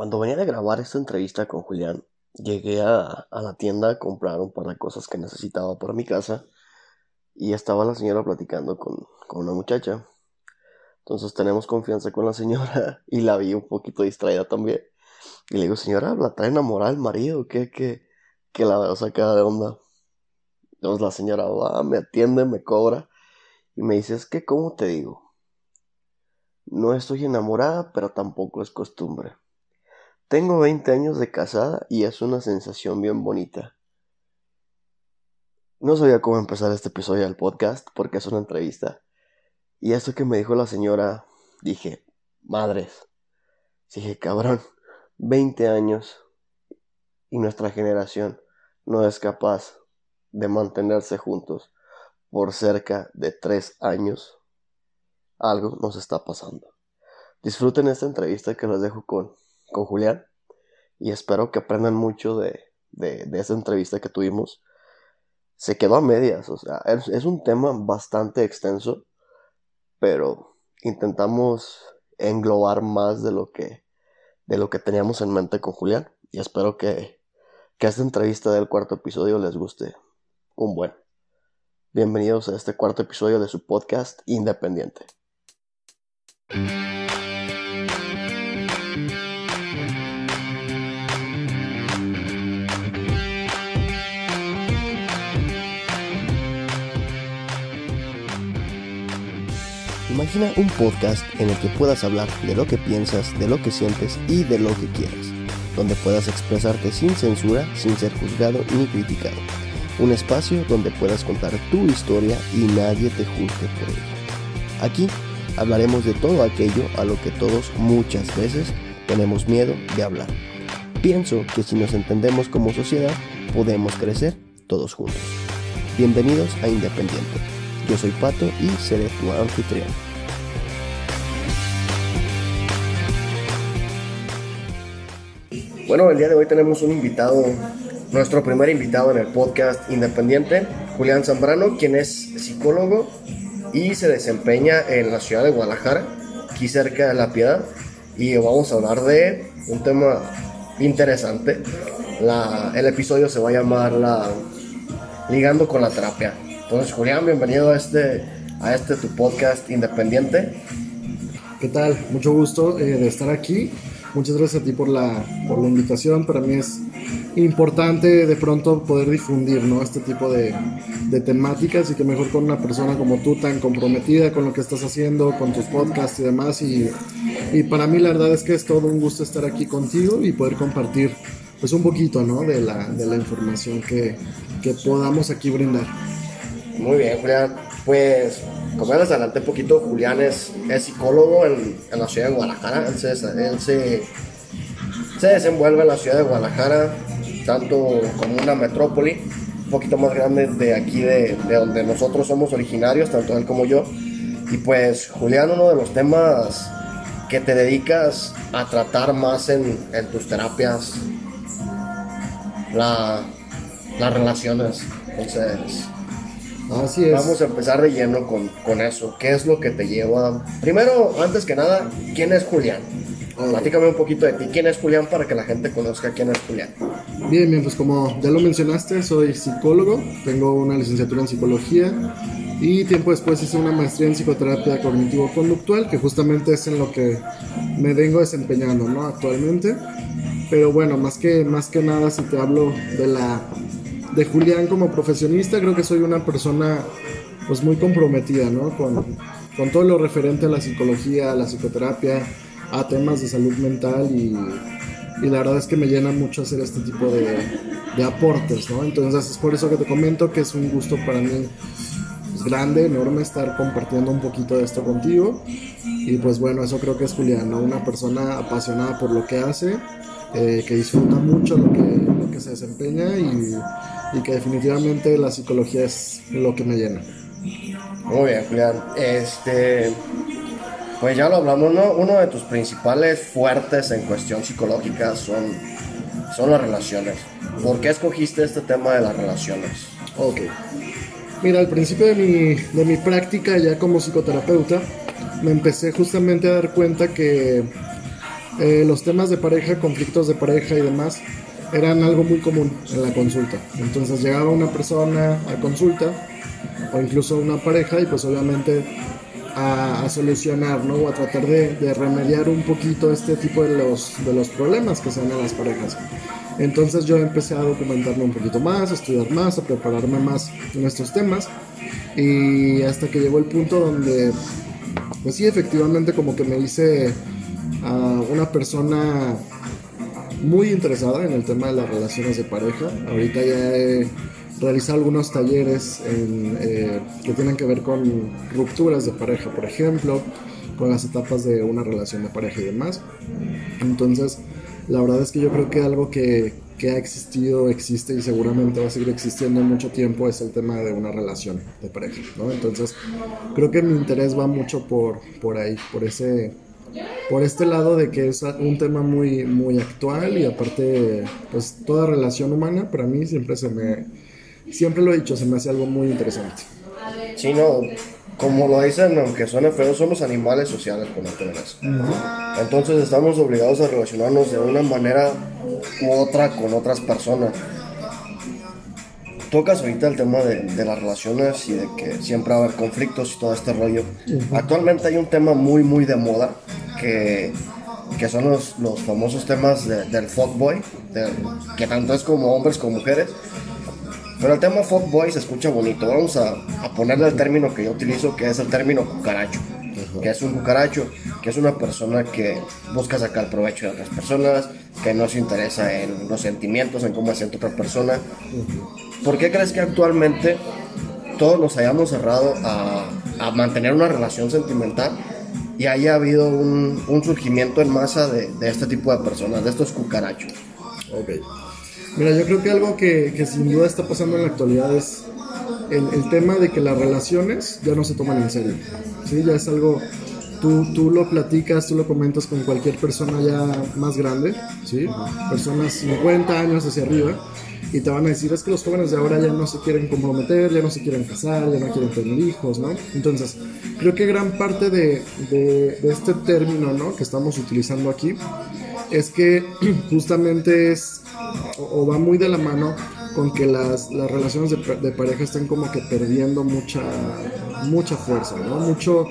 Cuando venía de grabar esta entrevista con Julián, llegué a, la tienda a comprar un par de cosas que necesitaba para mi casa y estaba la señora platicando con, una muchacha. Entonces tenemos confianza con la señora y la vi un poquito distraída también. Y le digo, señora, ¿la trae enamorada el marido? ¿Qué, qué? Que la veo sacada de onda. Entonces la señora va, me atiende, me cobra y me dice, es que, ¿cómo te digo? No estoy enamorada, pero tampoco es costumbre. Tengo 20 años de casada y es una sensación bien bonita. No sabía cómo empezar este episodio del podcast porque es una entrevista. Y esto que me dijo la señora, dije, madres. Dije, cabrón, 20 años y nuestra generación no es capaz de mantenerse juntos por cerca de 3 años. Algo nos está pasando. Disfruten esta entrevista que les dejo con con Julián y espero que aprendan mucho de, de, esa entrevista que tuvimos. Se quedó a medias, o sea, es, un tema bastante extenso, pero intentamos englobar más de lo que, de lo que teníamos en mente con Julián y espero que, que esta entrevista del cuarto episodio les guste un buen. Bienvenidos a este cuarto episodio de su podcast independiente. Imagina un podcast en el que puedas hablar de lo que piensas, de lo que sientes y de lo que quieres, donde puedas expresarte sin censura, sin ser juzgado ni criticado. Un espacio donde puedas contar tu historia y nadie te juzgue por ello. Aquí hablaremos de todo aquello a lo que todos muchas veces tenemos miedo de hablar. Pienso que si nos entendemos como sociedad, podemos crecer todos juntos. Bienvenidos a Independiente. Yo soy Pato y seré tu anfitrión. Bueno, el día de hoy tenemos un invitado, nuestro primer invitado en el podcast independiente, Julián Zambrano, quien es psicólogo y se desempeña en la ciudad de Guadalajara, aquí cerca de La Piedad, y vamos a hablar de un tema interesante. el episodio se va a llamar la, Ligando con la terapia. Entonces, Julián, bienvenido a este, a este tu podcast independiente. ¿Qué tal? Mucho gusto eh, de estar aquí Muchas gracias a ti por la, por la invitación. Para mí es importante de pronto poder difundir ¿no? este tipo de, de, temáticas y que mejor con una persona como tú tan comprometida con lo que estás haciendo, con tus podcasts y demás. Y, y para mí la verdad es que es todo un gusto estar aquí contigo y poder compartir pues un poquito ¿no? de, la, de la información que, que podamos aquí brindar. Muy bien, Julián. Pues como ya les adelanté un poquito, Julián es, psicólogo en, la ciudad de Guadalajara. Él, se, se, desenvuelve en la ciudad de Guadalajara, tanto como una metrópoli, un poquito más grande de aquí, de, donde nosotros somos originarios, tanto él como yo. Y pues, Julián, uno de los temas que te dedicas a tratar más en, tus terapias, la, las relaciones. Entonces, Así es. Vamos a empezar de lleno con, con, eso. ¿Qué es lo que te lleva? Primero, antes que nada, ¿quién es Julián? Platícame un poquito de ti. ¿Quién es Julián para que la gente conozca quién es Julián? Bien, bien, pues como ya lo mencionaste, soy psicólogo, tengo una licenciatura en psicología y tiempo después hice una maestría en psicoterapia cognitivo-conductual, que justamente es en lo que me vengo desempeñando ¿no? actualmente. Pero bueno, más que, más que nada, si te hablo de la de Julián como profesionista, creo que soy una persona pues muy comprometida, ¿no? Con, con todo lo referente a la psicología, a la psicoterapia, a temas de salud mental y, y la verdad es que me llena mucho hacer este tipo de, de, aportes, ¿no? Entonces es por eso que te comento que es un gusto para mí pues, grande, enorme estar compartiendo un poquito de esto contigo y pues bueno, eso creo que es Julián. Una persona apasionada por lo que hace, eh, que disfruta mucho lo que, lo que se desempeña y y que definitivamente la psicología es lo que me llena. Muy bien, Julián. Este, pues ya lo hablamos, ¿no? Uno de tus principales fuertes en cuestión psicológica son, son las relaciones. ¿Por qué escogiste este tema de las relaciones? Ok. Mira, al principio de mi, de mi práctica ya como psicoterapeuta, me empecé justamente a dar cuenta que eh, los temas de pareja, conflictos de pareja y demás, eran algo muy común en la consulta. Entonces llegaba una persona a consulta o incluso una pareja y pues obviamente a, solucionar, ¿no? O a tratar de, remediar un poquito este tipo de los, de los problemas que se dan en las parejas. Entonces yo empecé a documentarme un poquito más, a estudiar más, a prepararme más en estos temas y hasta que llegó el punto donde, pues sí, efectivamente como que me hice a una persona muy interesada en el tema de las relaciones de pareja. Ahorita ya he realizado algunos talleres eh, que tienen que ver con rupturas de pareja, por ejemplo, con las etapas de una relación de pareja y demás. Entonces, la verdad es que yo creo que algo que, que ha existido, existe y seguramente va a seguir existiendo mucho tiempo es el tema de una relación de pareja, ¿no? Entonces, creo que mi interés va mucho por, por ahí, por ese por este lado de que es un tema muy, muy actual y aparte, pues toda relación humana para mí siempre se me, siempre lo he dicho, se me hace algo muy interesante. Sí, no, como lo dicen, aunque suene feo, somos animales sociales por naturaleza. Entonces estamos obligados a relacionarnos de una manera u otra con otras personas. Tocas ahorita el tema de, de las relaciones y de que siempre va a haber conflictos y todo este rollo. Actualmente hay un tema muy, muy de moda que, que son los, los, famosos temas del fuckboy, que tanto es como hombres como mujeres. Pero el tema fuckboy se escucha bonito. Vamos a, a, ponerle el término que yo utilizo, que es el término cucaracho. Que es un cucaracho, que es una persona que busca sacar provecho de otras personas, que no se interesa en los sentimientos, en cómo se siente otra persona. ¿Por qué crees que actualmente todos nos hayamos cerrado a, a mantener una relación sentimental y haya habido un, un surgimiento en masa de, de, este tipo de personas, de estos cucarachos. Ok. Mira, yo creo que algo que, que sin duda está pasando en la actualidad es el, tema de que las relaciones ya no se toman en serio. ¿sí? Ya es algo, tú, tú lo platicas, tú lo comentas con cualquier persona ya más grande, ¿sí? personas 50 años hacia arriba y te van a decir es que los jóvenes de ahora ya no se quieren comprometer, ya no se quieren casar, ya no quieren tener hijos, ¿no? Entonces, creo que gran parte de, de, este término, ¿no? Que estamos utilizando aquí es que justamente es o va muy de la mano con que las, las relaciones de, de, pareja están como que perdiendo mucha mucha fuerza, ¿no? Mucho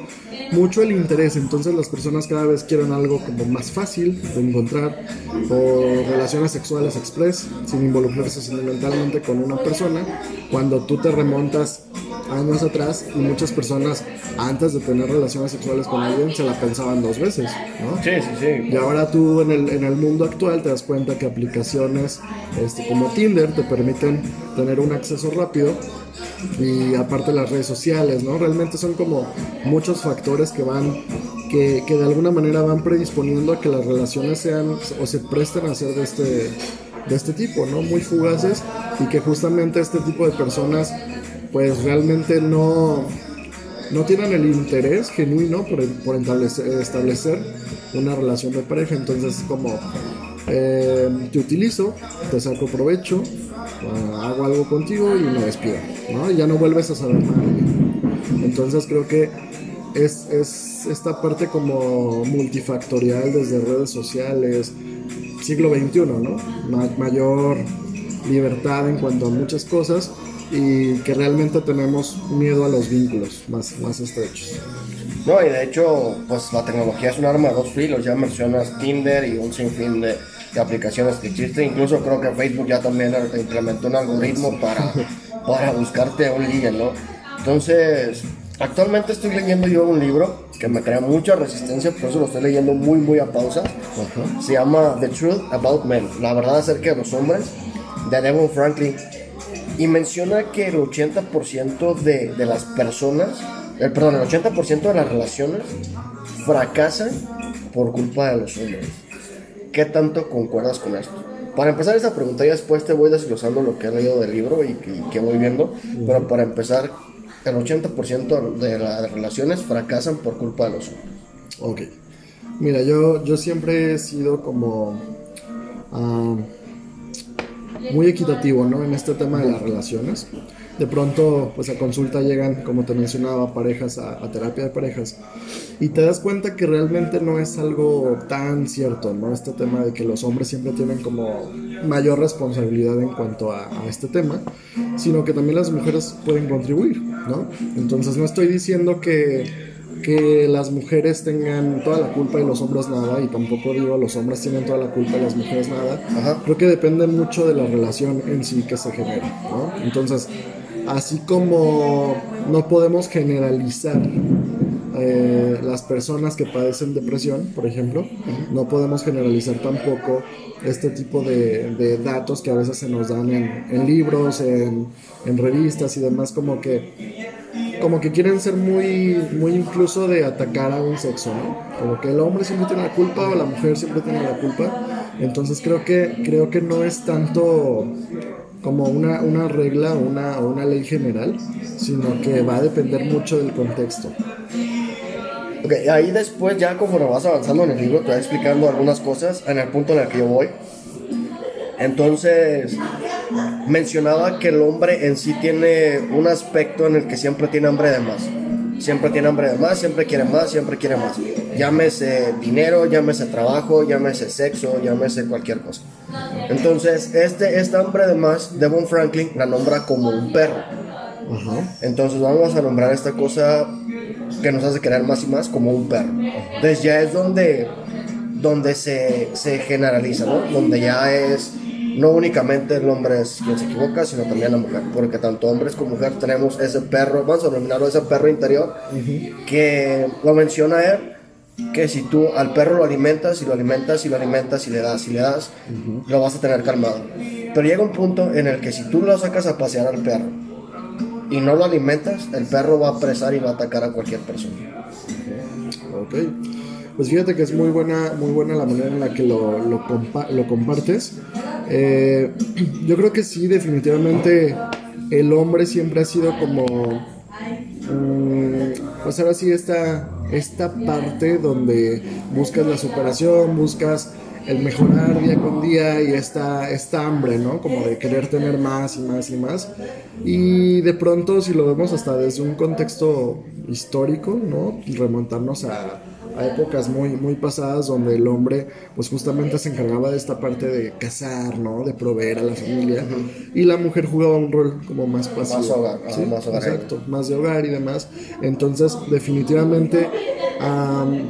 mucho el interés, entonces las personas cada vez quieren algo como más fácil de encontrar o relaciones sexuales express sin involucrarse sentimentalmente con una persona, cuando tú te remontas años atrás y muchas personas antes de tener relaciones sexuales con alguien se la pensaban dos veces, ¿no? Sí, sí, sí. Y ahora tú en el, en el mundo actual te das cuenta que aplicaciones este, como Tinder te permiten tener un acceso rápido y aparte las redes sociales, ¿no? Realmente son como muchos factores que van, que, que, de alguna manera van predisponiendo a que las relaciones sean o se presten a ser de este, de este tipo, ¿no? Muy fugaces y que justamente este tipo de personas pues realmente no, no tienen el interés genuino por, por establecer, establecer una relación de pareja, entonces como eh, te utilizo, te saco provecho, hago algo contigo y me despido, ¿no? Y ya no vuelves a saber nada. Entonces creo que es, es esta parte como multifactorial desde redes sociales, siglo XXI, ¿no? Ma mayor libertad en cuanto a muchas cosas y que realmente tenemos miedo a los vínculos más, más estrechos. No, y de hecho, pues la tecnología es un arma de dos filos, ya mencionas Tinder y un sinfín de, de aplicaciones que existen, incluso creo que Facebook ya también implementó un algoritmo para, para buscarte un ligue, ¿no? Entonces, actualmente estoy leyendo yo un libro que me crea mucha resistencia, por eso lo estoy leyendo muy, muy a pausa. Uh -huh. Se llama The Truth About Men, la verdad acerca de los hombres, de Devon Franklin. Y menciona que el 80% de, de las personas, el, perdón, el 80% de las relaciones fracasan por culpa de los hombres. ¿Qué tanto concuerdas con esto? Para empezar esa pregunta y después te voy desglosando lo que he leído del libro y que, y que voy viendo, uh -huh. pero para empezar, el 80% de las relaciones fracasan por culpa de los hombres. Ok. Mira, yo, yo siempre he sido como... Uh, muy equitativo, ¿no? En este tema de las relaciones. De pronto, pues a consulta llegan, como te mencionaba, parejas a, terapia de parejas y te das cuenta que realmente no es algo tan cierto, ¿no? Este tema de que los hombres siempre tienen como mayor responsabilidad en cuanto a, a este tema, sino que también las mujeres pueden contribuir, ¿no? Entonces no estoy diciendo que que las mujeres tengan toda la culpa y los hombres nada, y tampoco digo los hombres tienen toda la culpa y las mujeres nada. Creo que depende mucho de la relación en sí que se genera, ¿no? Entonces, así como no podemos generalizar eh, las personas que padecen depresión, por ejemplo, no podemos generalizar tampoco este tipo de, datos que a veces se nos dan en, libros, en, en revistas y demás, como que como que quieren ser muy, muy incluso de atacar a un sexo, ¿no? Como que el hombre siempre tiene la culpa o la mujer siempre tiene la culpa. Entonces creo que, creo que no es tanto como una, una regla o una, una ley general, sino que va a depender mucho del contexto. Ok, ahí después ya conforme vas avanzando en el libro te va explicando algunas cosas en el punto en el que yo voy. Entonces, mencionaba que el hombre en sí tiene un aspecto en el que siempre tiene hambre de más. Siempre tiene hambre de más, siempre quiere más, siempre quiere más. Llámese dinero, llámese trabajo, llámese sexo, llámese cualquier cosa. Entonces, este, esta hambre de más, Devon Franklin la nombra como un perro. Entonces vamos a nombrar esta cosa que nos hace querer más y más como un perro. Entonces ya es donde, donde se, se generaliza, ¿no? Donde ya es no únicamente el hombre es quien se equivoca, sino también la mujer, porque tanto hombres como mujeres tenemos ese perro, vamos a denominarlo ese perro interior, que lo menciona él, que si tú al perro lo alimentas y lo alimentas y lo alimentas y le das y le das, lo vas a tener calmado. Pero llega un punto en el que si tú lo sacas a pasear al perro y no lo alimentas, el perro va a apresar y va a atacar a cualquier persona. Ok. Pues fíjate que es muy buena, muy buena la manera en la que lo, lo, lo compartes. Eh, yo creo que sí, definitivamente el hombre siempre ha sido como... Mm, pues ahora sí, esta, esta parte donde buscas la superación, buscas el mejorar día con día y esta, esta hambre, ¿no? Como de querer tener más y más y más. Y de pronto, si lo vemos hasta desde un contexto histórico, ¿no? Remontarnos a a épocas muy, muy pasadas donde el hombre pues justamente se encargaba de esta parte de cazar, ¿no? De proveer a la familia y la mujer jugaba un rol como más pasivo. Más hogar, más hogar. Exacto, más de hogar y demás. Entonces definitivamente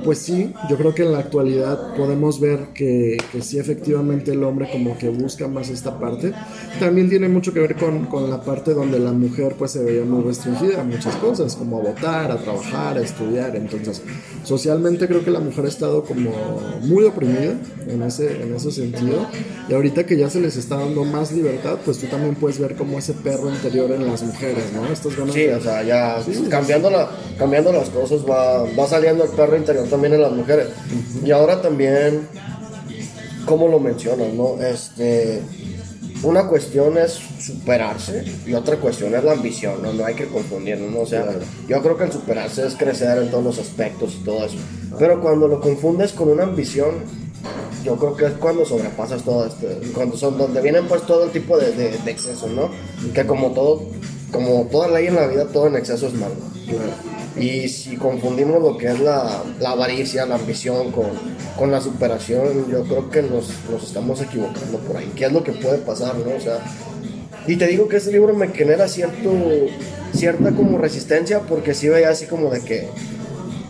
pues sí, yo creo que en la actualidad podemos ver que, que, sí efectivamente el hombre como que busca más esta parte. También tiene mucho que ver con, con, la parte donde la mujer pues se veía muy restringida a muchas cosas, como a votar, a trabajar, a estudiar. Entonces, socialmente creo que la mujer ha estado como muy oprimida en ese, en ese sentido. Y ahorita que ya se les está dando más libertad, pues tú también puedes ver como ese perro interior en las mujeres, ¿no? Estas ganas sí, o sea, ya cambiando, la, cambiando las cosas va, va saliendo el perro interior también en las mujeres. Y ahora también, como lo mencionas, ¿no? Este, una cuestión es superarse y otra cuestión es la ambición, ¿no? No hay que confundirlo, ¿no? O sea, yo creo que el superarse es crecer en todos los aspectos y todo eso. Pero cuando lo confundes con una ambición, yo creo que es cuando sobrepasas todo esto, cuando son, donde vienen pues todo el tipo de, de, de excesos, ¿no? Que como todo, como toda ley en la vida, todo en exceso es malo. Y si confundimos lo que es la, la avaricia, la ambición con, con, la superación, yo creo que nos, nos, estamos equivocando por ahí. ¿Qué es lo que puede pasar, no? O sea, y te digo que este libro me genera cierto, cierta como resistencia porque sí veía así como de que...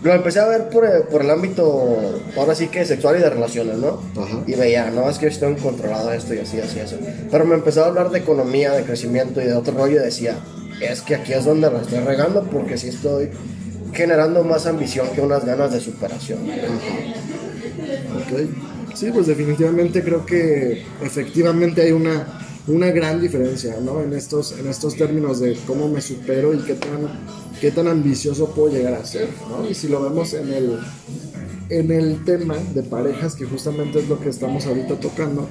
Lo empecé a ver por el, por el ámbito, ahora sí que sexual y de relaciones, ¿no? Y veía, no, es que estoy controlado esto y así, así, así. Pero me empezó a hablar de economía, de crecimiento y de otro rollo y decía, es que aquí es donde la estoy regando porque sí estoy generando más ambición que unas ganas de superación. Ok. Sí, pues definitivamente creo que efectivamente hay una, una gran diferencia ¿no? en, estos, en estos términos de cómo me supero y qué tan, qué tan ambicioso puedo llegar a ser. ¿no? Y si lo vemos en el, en el tema de parejas, que justamente es lo que estamos ahorita tocando,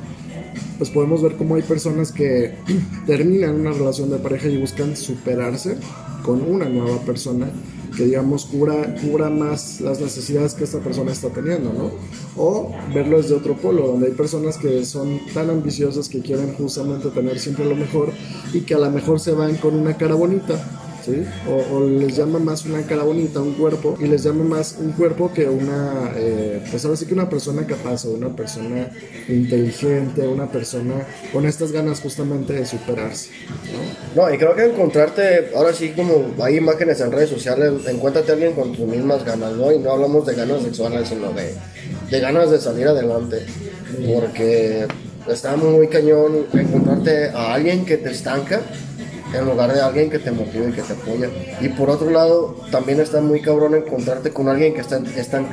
pues podemos ver cómo hay personas que terminan una relación de pareja y buscan superarse con una nueva persona que digamos cubra, cubra más las necesidades que esta persona está teniendo, ¿no? O verlo desde otro polo, donde hay personas que son tan ambiciosas que quieren justamente tener siempre lo mejor y que a lo mejor se van con una cara bonita, o, les llama más una cara bonita, un cuerpo, y les llama más un cuerpo que una, eh, pues ahora sí que una persona capaz o una persona inteligente, una persona con estas ganas justamente de superarse. ¿no? no, y creo que encontrarte, ahora sí como hay imágenes en redes sociales, encuéntrate a alguien con tus mismas ganas, ¿no? Y no hablamos de ganas sexuales, sino de, de ganas de salir adelante, porque está muy cañón encontrarte a alguien que te estanca en lugar de alguien que te motive y que te apoya. Y por otro lado, también está muy cabrón encontrarte con alguien que está,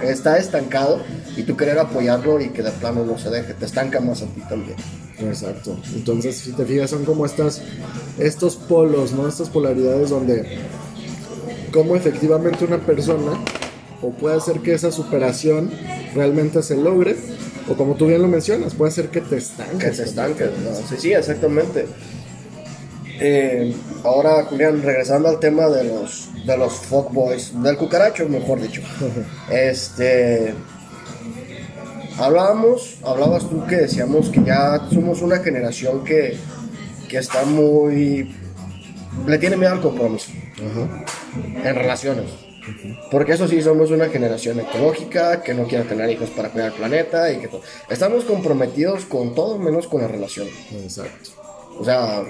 está estancado y tú querer apoyarlo y que de plano no se deje, te estanca más a ti también. Exacto. Entonces, si te fijas, son como estas, estos polos, ¿no? Estas polaridades donde, como efectivamente una persona, o puede hacer que esa superación realmente se logre, o como tú bien lo mencionas, puede hacer que te estanques. Que te estanques, Sí, sí, exactamente. Eh, ahora, Julián, regresando al tema de los, de los fuckboys, del cucaracho, mejor dicho. este. Hablábamos, hablabas tú que decíamos que ya somos una generación que, que está muy. le tiene miedo al compromiso en relaciones. Porque eso sí, somos una generación ecológica que no quiere tener hijos para cuidar el planeta y que estamos comprometidos con todo menos con la relación. Exacto. O sea,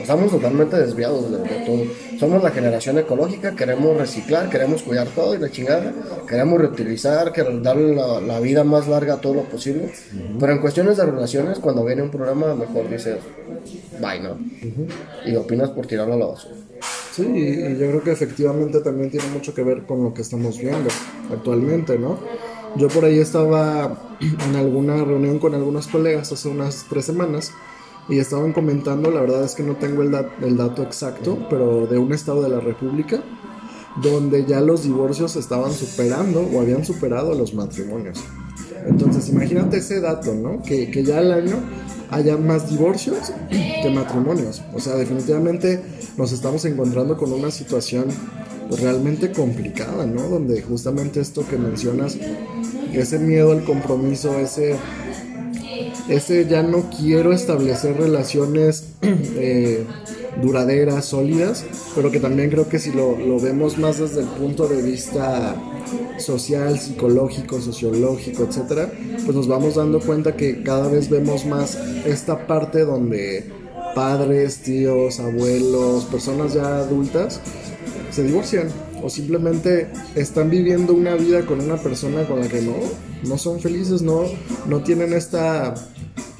estamos totalmente desviados de, todo. Somos la generación ecológica, queremos reciclar, queremos cuidar todo y la chingada, queremos reutilizar, queremos darle la, vida más larga a todo lo posible. Pero en cuestiones de relaciones, cuando viene un problema, mejor dices, bye, ¿no? Y opinas por tirarlo a la basura. Sí, y yo creo que efectivamente también tiene mucho que ver con lo que estamos viendo actualmente, ¿no? Yo por ahí estaba en alguna reunión con algunos colegas hace unas tres semanas y estaban comentando, la verdad es que no tengo el, el dato exacto, pero de un estado de la República donde ya los divorcios estaban superando o habían superado a los matrimonios. Entonces, imagínate ese dato, ¿no? Que, que, ya al año haya más divorcios que matrimonios. O sea, definitivamente nos estamos encontrando con una situación realmente complicada, ¿no? Donde justamente esto que mencionas, ese miedo al compromiso, ese ese ya no quiero establecer relaciones eh, duraderas, sólidas, pero que también creo que si lo, lo, vemos más desde el punto de vista social, psicológico, sociológico, etcétera, pues nos vamos dando cuenta que cada vez vemos más esta parte donde padres, tíos, abuelos, personas ya adultas se divorcian o simplemente están viviendo una vida con una persona con la que no, no son felices, no, no tienen esta,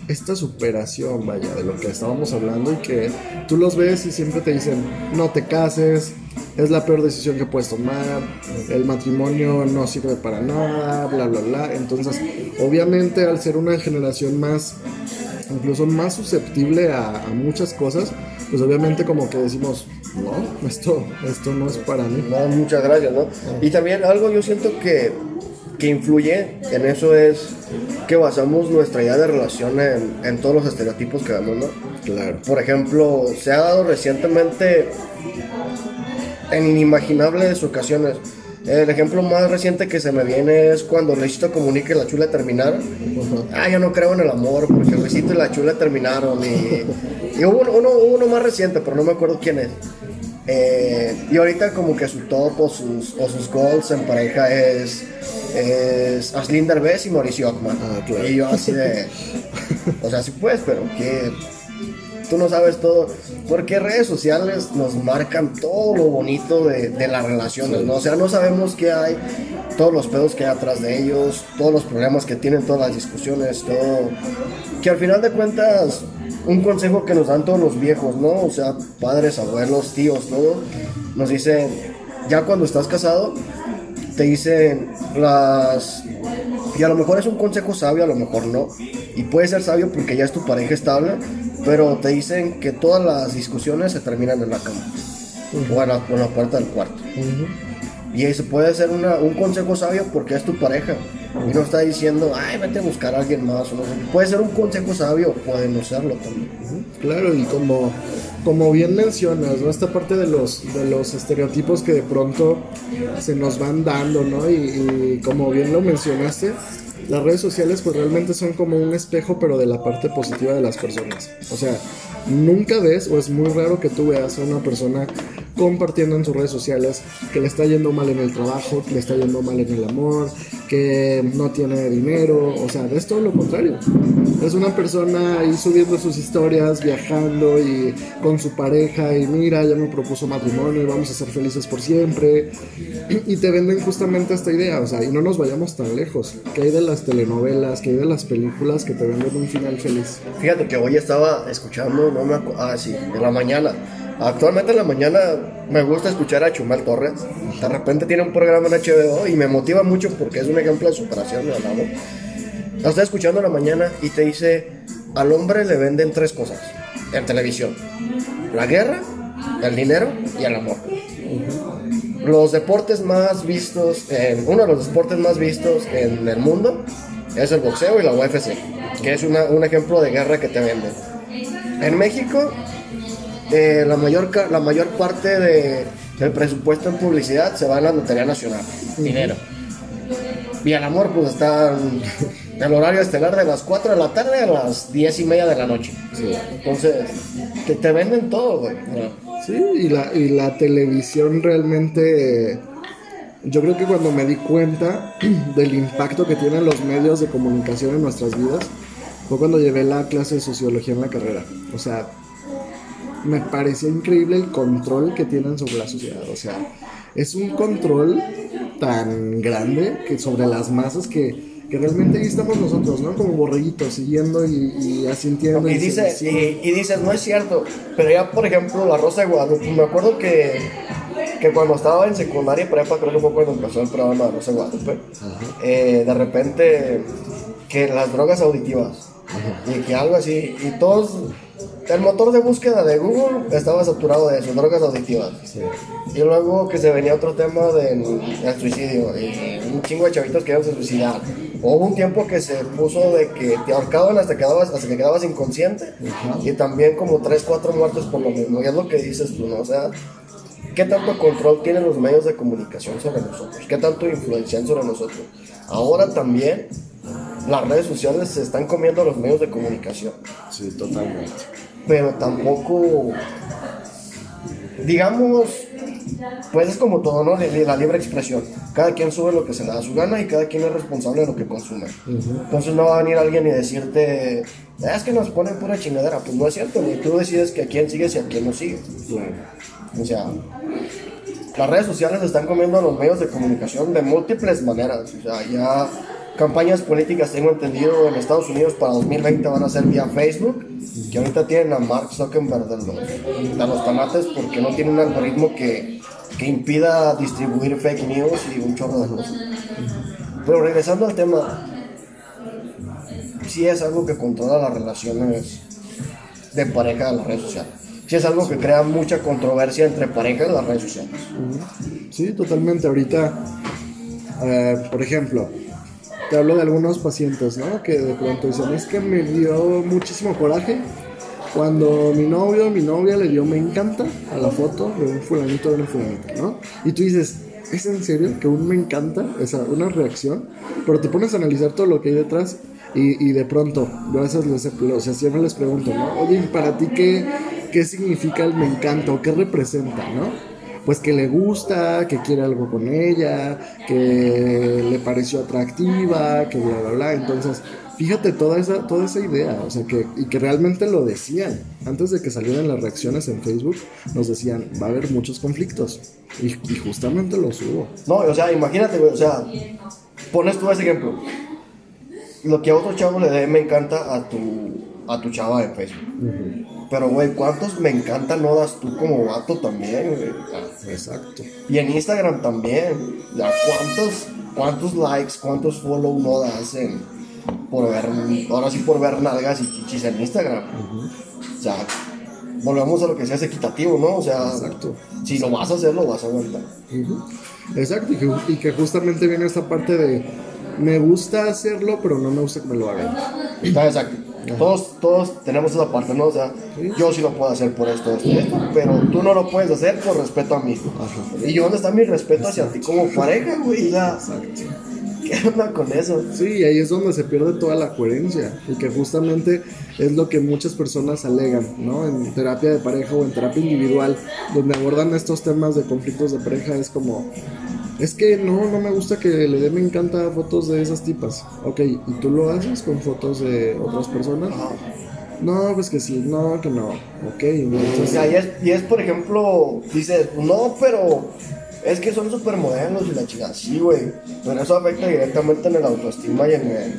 esta superación, vaya, de lo que estábamos hablando y que tú los ves y siempre te dicen, no te cases, es la peor decisión que puedes tomar, el matrimonio no sirve para nada, bla, bla, bla. Entonces, obviamente al ser una generación más, incluso más susceptible a, a muchas cosas, pues obviamente como que decimos, no, esto, esto no es para mí. No, muchas gracias, ¿no? Y también algo yo siento que, que influye en eso es que basamos nuestra idea de relación en, en, todos los estereotipos que vemos, ¿no? Claro. Por ejemplo, se ha dado recientemente en inimaginables ocasiones. El ejemplo más reciente que se me viene es cuando Luisito comunica y la chula terminaron. Ah, yo no creo en el amor porque Luisito y la chula terminaron. Y, y hubo uno, uno, más reciente, pero no me acuerdo quién es. Eh, y ahorita como que su top o sus, o sus goals en pareja es, es Aslin Derbez y Mauricio Ockman. Ah, claro. Y yo así de... O sea, sí pues, pero que tú no sabes todo, porque redes sociales nos marcan todo lo bonito de, de las relaciones, ¿no? O sea, no sabemos qué hay, todos los pedos que hay atrás de ellos, todos los problemas que tienen, todas las discusiones, todo. Que al final de cuentas, un consejo que nos dan todos los viejos, ¿no? O sea, padres, abuelos, tíos, todo, nos dicen, ya cuando estás casado, te dicen las... Y a lo mejor es un consejo sabio, a lo mejor no. Y puede ser sabio porque ya es tu pareja estable, pero te dicen que todas las discusiones se terminan en la cama o, en la, puerta del cuarto. Y eso puede ser una, un consejo sabio porque es tu pareja. Y no está diciendo, ay, vete a buscar a alguien más. O no sé. Puede ser un consejo sabio, puede no serlo también. Claro, y como, como bien mencionas, ¿no? Esta parte de los, de los estereotipos que de pronto se nos van dando, ¿no? Y, y como bien lo mencionaste, las redes sociales pues realmente son como un espejo, pero de la parte positiva de las personas. O sea, nunca ves o es muy raro que tú veas a una persona compartiendo en sus redes sociales que le está yendo mal en el trabajo, que le está yendo mal en el amor, que no tiene dinero, o sea, es todo lo contrario. Es una persona ahí subiendo sus historias, viajando y con su pareja y mira, ya me propuso matrimonio y vamos a ser felices por siempre. Y te venden justamente esta idea, o sea, y no nos vayamos tan lejos. Que hay de las telenovelas, que hay de las películas que te venden un final feliz? Fíjate que hoy estaba escuchando, no me acuerdo, ah, sí, en la mañana Actualmente en la mañana me gusta escuchar a Chumel Torres. De repente tiene un programa en HBO y me motiva mucho porque es un ejemplo de superación, lo amo. La está escuchando en la mañana y te dice, al hombre le venden tres cosas en televisión. La guerra, el dinero y el amor. Los deportes más vistos, uno de los deportes más vistos en el mundo es el boxeo y la UFC, que es un ejemplo de guerra que te venden. En México eh, la, mayor, la mayor parte de, del presupuesto en publicidad se va a la Lotería Nacional. Dinero. Y el amor, pues está en el horario estelar de las 4 de la tarde a las 10 y media de la noche. Entonces, que te venden todo, güey. Sí, y la, y la televisión realmente. Yo creo que cuando me di cuenta del impacto que tienen los medios de comunicación en nuestras vidas, fue cuando llevé la clase de sociología en la carrera. O sea, me parecía increíble el control que tienen sobre la sociedad. O sea, es un control tan grande que sobre las masas que, que realmente ahí estamos nosotros, ¿no? Como borreguitos, siguiendo y, y asintiendo. Y, dice, y, y, dices, no es cierto, pero ya, por ejemplo, la Rosa de Guadalupe, me acuerdo que, que cuando estaba en secundaria prepa, creo que fue cuando empezó el programa de Rosa de Guadalupe, eh, de repente, que las drogas auditivas, y que algo así, y todos el motor de búsqueda de Google estaba saturado de eso, drogas auditivas. Y luego que se venía otro tema del, suicidio, y un chingo de chavitos que iban a suicidar. Hubo un tiempo que se puso de que te ahorcaban hasta, quedabas, hasta que quedabas inconsciente. Y también como 3, 4 muertos por lo mismo. Y es lo que dices tú, ¿no? O sea, ¿qué tanto control tienen los medios de comunicación sobre nosotros? ¿Qué tanto influencian sobre nosotros? Ahora también las redes sociales se están comiendo los medios de comunicación. Sí, totalmente pero tampoco, digamos, pues es como todo, ¿no? La libre expresión. Cada quien sube lo que se le da su gana y cada quien es responsable de lo que consume. Entonces no va a venir alguien y decirte, ah, es que nos ponen pura chingadera. Pues no es cierto, ni tú decides que a quién sigues y a quién no sigues. O sea, las redes sociales están comiendo los medios de comunicación de múltiples maneras. O sea, ya campañas políticas, tengo entendido, en Estados Unidos para 2020 van a ser vía Facebook, que ahorita tienen a Mark Zuckerberg de los, de los tanates porque no tiene un algoritmo que, que impida distribuir fake news y un chorro de cosas. Pero regresando al tema, sí es algo que controla las relaciones de pareja en las redes sociales. Sí es algo que crea mucha controversia entre parejas en las redes sociales. Sí, totalmente. Ahorita, eh, por ejemplo, te hablo de algunos pacientes, ¿no? Que de pronto dicen, es que me dio muchísimo coraje cuando mi novio o mi novia le dio me encanta a la foto de un fulanito de una fulanita, ¿no? Y tú dices, ¿es en serio que un me encanta? es una reacción, pero te pones a analizar todo lo que hay detrás y, y de pronto, yo a veces les, o sea, siempre les pregunto, ¿no? Oye, ¿para ti qué, qué significa el me encanta o qué representa, ¿no? Pues que le gusta, que quiere algo con ella, que le pareció atractiva, que bla, bla, bla. Entonces, fíjate toda esa, toda esa idea, o sea, que, y que realmente lo decían. Antes de que salieran las reacciones en Facebook, nos decían, va a haber muchos conflictos. Y, justamente los hubo. No, o sea, imagínate, o sea, pones tú ese ejemplo. Lo que a otro chavo le dé me encanta a tu, a tu chava de Facebook. Pero, güey, ¿cuántos me encanta no das tú como vato también, güey? Exacto. Y en Instagram también. Ya, ¿cuántos, cuántos likes, cuántos follow no das en, por ver, ahora sí por ver nalgas y chichis en Instagram? O sea, volvemos a lo que sea es equitativo, ¿no? O sea, Exacto. si lo vas a hacer, lo vas a aguantar. Exacto, y que, y que justamente viene esta parte de me gusta hacerlo, pero no me gusta que me lo hagan. Está exacto. Todos, todos tenemos esa parte, ¿no? O sea, yo sí lo puedo hacer por esto, esto, esto, pero tú no lo puedes hacer por respeto a mí. Y yo, ¿dónde está mi respeto hacia ti como pareja, güey? O sea, ¿Qué onda con eso? Sí, ahí es donde se pierde toda la coherencia y que justamente es lo que muchas personas alegan, ¿no? En terapia de pareja o en terapia individual, donde abordan estos temas de conflictos de pareja, es como, es que no, no me gusta que le dé me encanta fotos de esas tipas. Ok, ¿y tú lo haces con fotos de otras personas? No, pues que sí, no, que no. Ok, O entonces... sea, y es, y es, por ejemplo, dices, no, pero es que son supermodelos y la chica, sí, güey. Pero eso afecta directamente en el autoestima y en, el,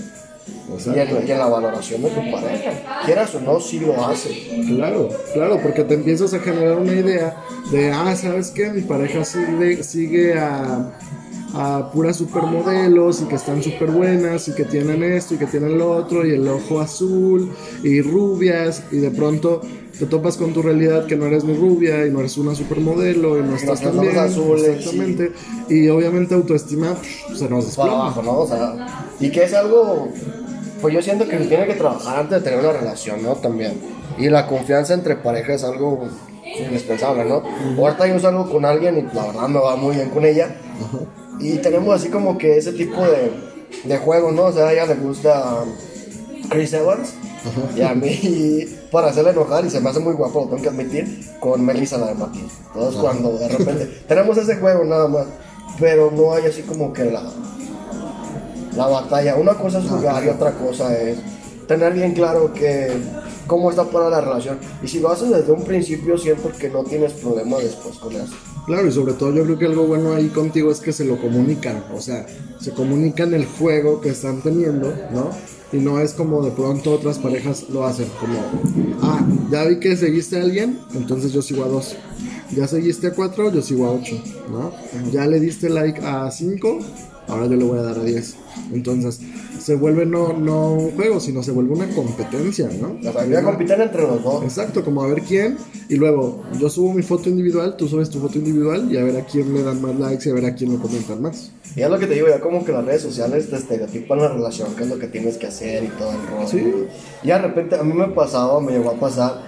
y en, y en la valoración de tu pareja. Quieras o no, sí lo hace. Claro, claro, porque te empiezas a generar una idea de, ah, ¿sabes qué? Mi pareja sigue, sigue a, a puras supermodelos y que están súper buenas y que tienen esto y que tienen lo otro y el ojo azul y rubias y de pronto te topas con tu realidad que no eres ni rubia y no eres una supermodelo y no estás tan bien. azules, exactamente. Y obviamente autoestima pff, se nos desploma. abajo, ¿no? O sea, y que es algo, pues yo siento que se tiene que trabajar antes de tener una relación, ¿no? También. Y la confianza entre parejas es algo indispensable, ¿no? Ahorita yo salgo con alguien y la verdad me va muy bien con ella. Y tenemos así como que ese tipo de, de juego, ¿no? O sea, a ella le gusta Chris Evans. Y a mí, para hacerle enojar, y se me hace muy guapo, lo tengo que admitir, con Melissa la de Martín. Entonces, cuando de repente tenemos ese juego nada más, pero no hay así como que la, la batalla. Una cosa es jugar y otra cosa es tener bien claro que cómo está para la relación. Y si lo haces desde un principio, siento que no tienes problema después con eso. Claro, y sobre todo yo creo que algo bueno ahí contigo es que se lo comunican, o sea, se comunican el juego que están teniendo, ¿no? Y no es como de pronto otras parejas lo hacen, como, ah, ya vi que seguiste a alguien, entonces yo sigo a dos. Ya seguiste a cuatro, yo sigo a ocho, ¿no? Ya le diste like a cinco, ahora yo le voy a dar a diez. Entonces, se vuelve no, no un juego, sino se vuelve una competencia, ¿no? La familia compiten entre los dos. Exacto, como a ver quién. Y luego yo subo mi foto individual, tú subes tu foto individual y a ver a quién le dan más likes y a ver a quién le comentan más. Y es lo que te digo, ya como que las redes sociales te estereotipan la relación, qué es lo que tienes que hacer y todo el rollo. Sí. Y de repente a mí me pasaba, me llegó a pasar,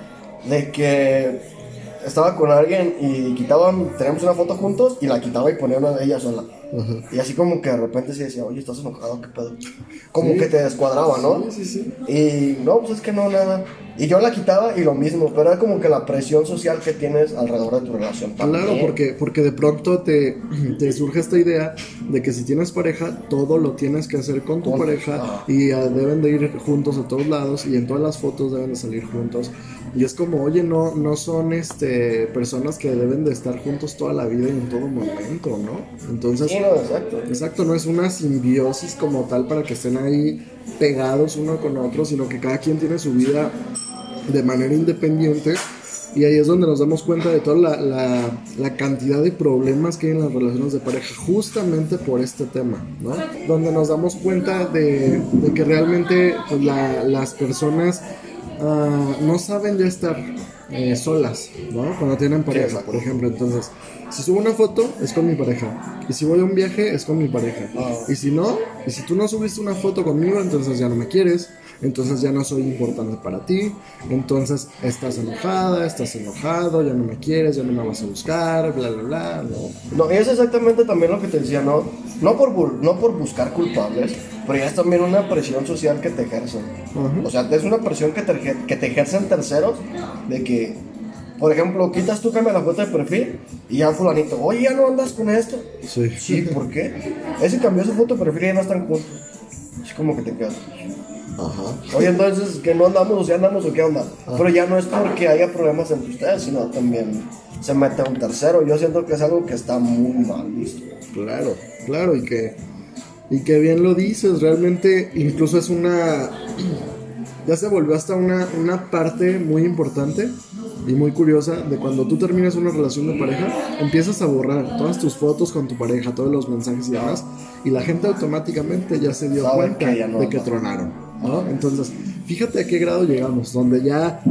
de que estaba con alguien y quitaban, teníamos una foto juntos y la quitaba y ponía una de ellas sola. Y así como que de repente se decía, oye, estás enojado, qué pedo. Como Sí. que te descuadraba, ¿no? Sí, sí, sí. Y no, pues es que no, nada. Y yo la quitaba y lo mismo, pero era como que la presión social que tienes alrededor de tu relación también. Claro, porque, porque de pronto te, te surge esta idea de que si tienes pareja, todo lo tienes que hacer con tu pareja ah. y ah, deben de ir juntos a todos lados y en todas las fotos deben de salir juntos. Y es como, oye, no, no son este, personas que deben de estar juntos toda la vida y en todo momento, ¿no? Entonces, Exacto. No es una simbiosis como tal para que estén ahí pegados uno con otro, sino que cada quien tiene su vida de manera independiente. Y ahí es donde nos damos cuenta de toda la, la- cantidad de problemas que hay en las relaciones de pareja, justamente por este tema, ¿no? Donde nos damos cuenta de, que realmente pues, la- las personas ah, no saben ya estar eh, solas, ¿no? Cuando tienen pareja, por ejemplo. Entonces, si subo una foto, es con mi pareja. Y si voy a un viaje, es con mi pareja. Ah. Y si no, y si tú no subiste una foto conmigo, entonces ya no me quieres. Entonces ya no soy importante para ti. Entonces estás enojada, estás enojado, ya no me quieres, ya no me vas a buscar, bla, bla, bla. No. No, es exactamente también lo que te decía, ¿no? No por, no por buscar culpables, pero ya es también una presión social que te ejercen. O sea, es una presión que te, que te ejercen terceros de que, por ejemplo, quitas tú cambia la foto de perfil y ya fulanito, oye, ya no andas con esto. Sí. Sí, ¿por qué? Ese cambió su foto de perfil y ya no están juntos. Es como que te quedas. Ajá. Oye, entonces, que no andamos o si andamos o qué onda. Pero ya no es porque haya problemas entre ustedes, sino también se mete un tercero. Yo siento que es algo que está muy mal visto. Claro, claro, y que, y que bien lo dices, realmente incluso es una, ya se volvió hasta una, una parte muy importante y muy curiosa de cuando tú terminas una relación de pareja, empiezas a borrar todas tus fotos con tu pareja, todos los mensajes y demás, y la gente automáticamente ya se dio cuenta que ya no de que tronaron, ¿no? Entonces, fíjate a qué grado llegamos, donde ya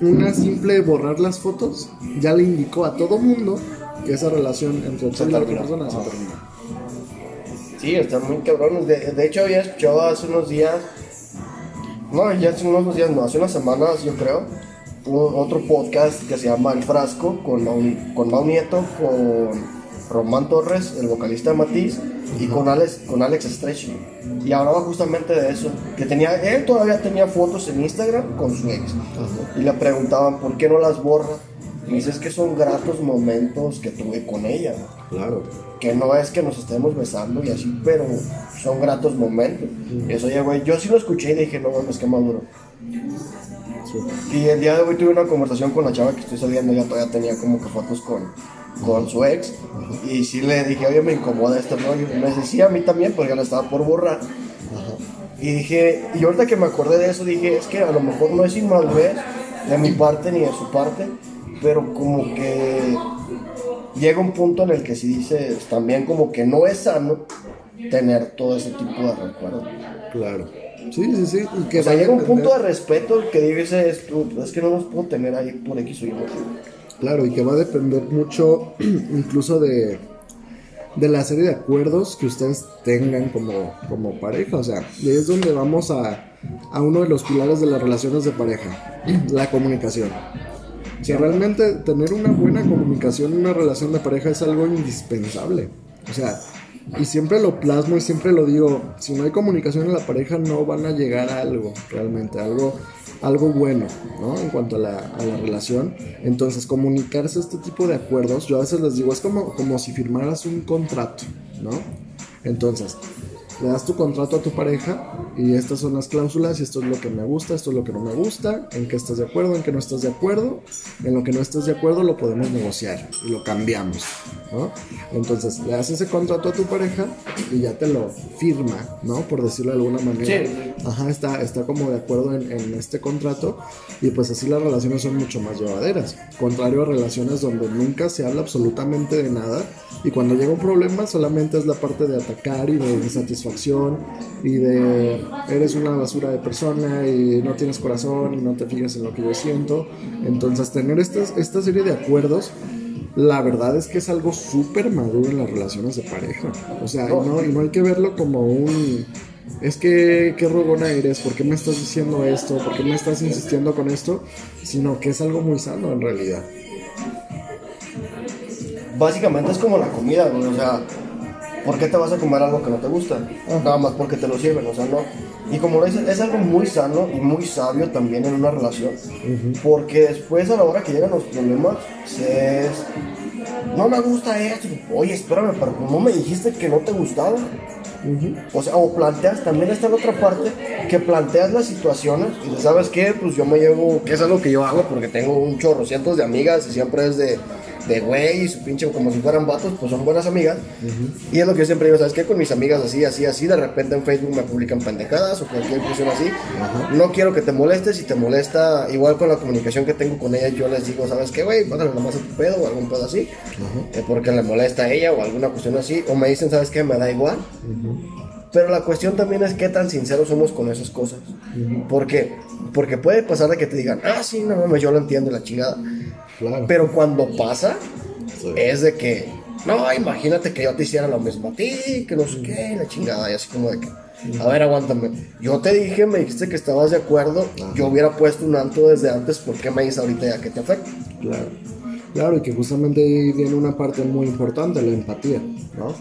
una simple borrar las fotos ya le indicó a todo mundo que esa relación entre tú y la otra persona se terminó. Sí, están muy cabrones. De, de hecho, había escuchado hace unos días, no, ya hace unos días, no, hace unas semanas, yo creo, otro podcast que se llama El Frasco con Mau, con Mau Nieto, con Román Torres, el vocalista de Matiz, y con Alex, con Alex Stretch. Y hablaba justamente de eso, que tenía, él todavía tenía fotos en Instagram con su ex. Y le preguntaban, ¿por qué no las borra? Y dice, es que son gratos momentos que tuve con ella. Claro. Que no es que nos estemos besando y así, pero son gratos momentos. Eso ya, güey, yo sí lo escuché y dije, no mames, qué maduro. Sí. Y el día de hoy tuve una conversación con la chava que estoy saliendo, ella todavía tenía como que fotos con, con su ex. Y sí le dije, oye, me incomoda este rollo. Y me dice, sí, a mí también, porque ya la estaba por borrar. Y dije, y ahorita que me acordé de eso, dije, es que a lo mejor no es inmadurez de mi parte ni de su parte, pero como que llega un punto en el que si dices también como que no es sano tener todo ese tipo de recuerdos. Claro. Sí, sí, sí. Que O sea, llega un punto de respeto que dices tú, es que no los puedo tener ahí por X o Y motivo. Claro, y que va a depender mucho incluso de, de la serie de acuerdos que ustedes tengan como, como pareja. O sea, y ahí es donde vamos a, a uno de los pilares de las relaciones de pareja, la comunicación. O sea, realmente tener una buena comunicación en una relación de pareja es algo indispensable. O sea, y siempre lo plasmo y siempre lo digo, si no hay comunicación en la pareja no van a llegar a algo, realmente, algo, algo bueno, ¿no? En cuanto a la, a la relación. Entonces, comunicarse este tipo de acuerdos, yo a veces les digo, es como, como si firmaras un contrato, ¿no? Entonces, le das tu contrato a tu pareja y estas son las cláusulas y esto es lo que me gusta, esto es lo que no me gusta, en qué estás de acuerdo, en qué no estás de acuerdo, en lo que no estás de acuerdo lo podemos negociar y lo cambiamos, ¿no? Entonces le das ese contrato a tu pareja y ya te lo firma, ¿no? Por decirlo de alguna manera. Sí. Ajá, está, está como de acuerdo en, en este contrato y pues así las relaciones son mucho más llevaderas. Contrario a relaciones donde nunca se habla absolutamente de nada y cuando llega un problema solamente es la parte de atacar y de insatisfacción y de eres una basura de persona y no tienes corazón y no te fijas en lo que yo siento. Entonces tener estas, esta serie de acuerdos la verdad es que es algo súper maduro en las relaciones de pareja. O sea, y no, no hay que verlo como un... Es que, qué rogona eres, ¿por qué me estás diciendo esto? ¿Por qué me estás insistiendo con esto? Sino que es algo muy sano en realidad. Básicamente es como la comida, güey, o sea, ¿por qué te vas a comer algo que no te gusta? Nada más porque te lo sirven, o sea, no. Y como lo dices, es algo muy sano y muy sabio también en una relación, porque después a la hora que llegan los problemas, es, no me gusta esto, oye, espérame, pero ¿no me dijiste que no te gustaba? O sea, o planteas, también está la otra parte, que planteas las situaciones y ¿sabes qué? Pues yo me llevo, que es algo que yo hago porque tengo un chorro, cientos de amigas y siempre es de, de güey y su pinche, como si fueran vatos, pues son buenas amigas. Y es lo que yo siempre digo, ¿sabes qué? Con mis amigas así, así, así, de repente en Facebook me publican pendejadas o cualquier cuestión así. No quiero que te molestes, si te molesta, igual con la comunicación que tengo con ella, yo les digo, ¿sabes qué, güey? Mándale nomás a tu pedo o algún pedo así, eh, porque le molesta a ella o alguna cuestión así. O me dicen, ¿sabes qué? Me da igual. Pero la cuestión también es qué tan sinceros somos con esas cosas. ¿Por qué? Porque puede pasar de que te digan, ah, sí, no mames, yo lo entiendo, la chingada. Claro. Pero cuando pasa, Sí. es de que, no, imagínate que yo te hiciera lo mismo a ti, que no sé qué, la chingada, y así como de que, a ver, aguántame. Yo te dije, me dijiste que estabas de acuerdo, yo hubiera puesto un alto desde antes, ¿por qué me dices ahorita ya que te afecta? Claro. Claro, y que justamente ahí viene una parte muy importante, la empatía, ¿no?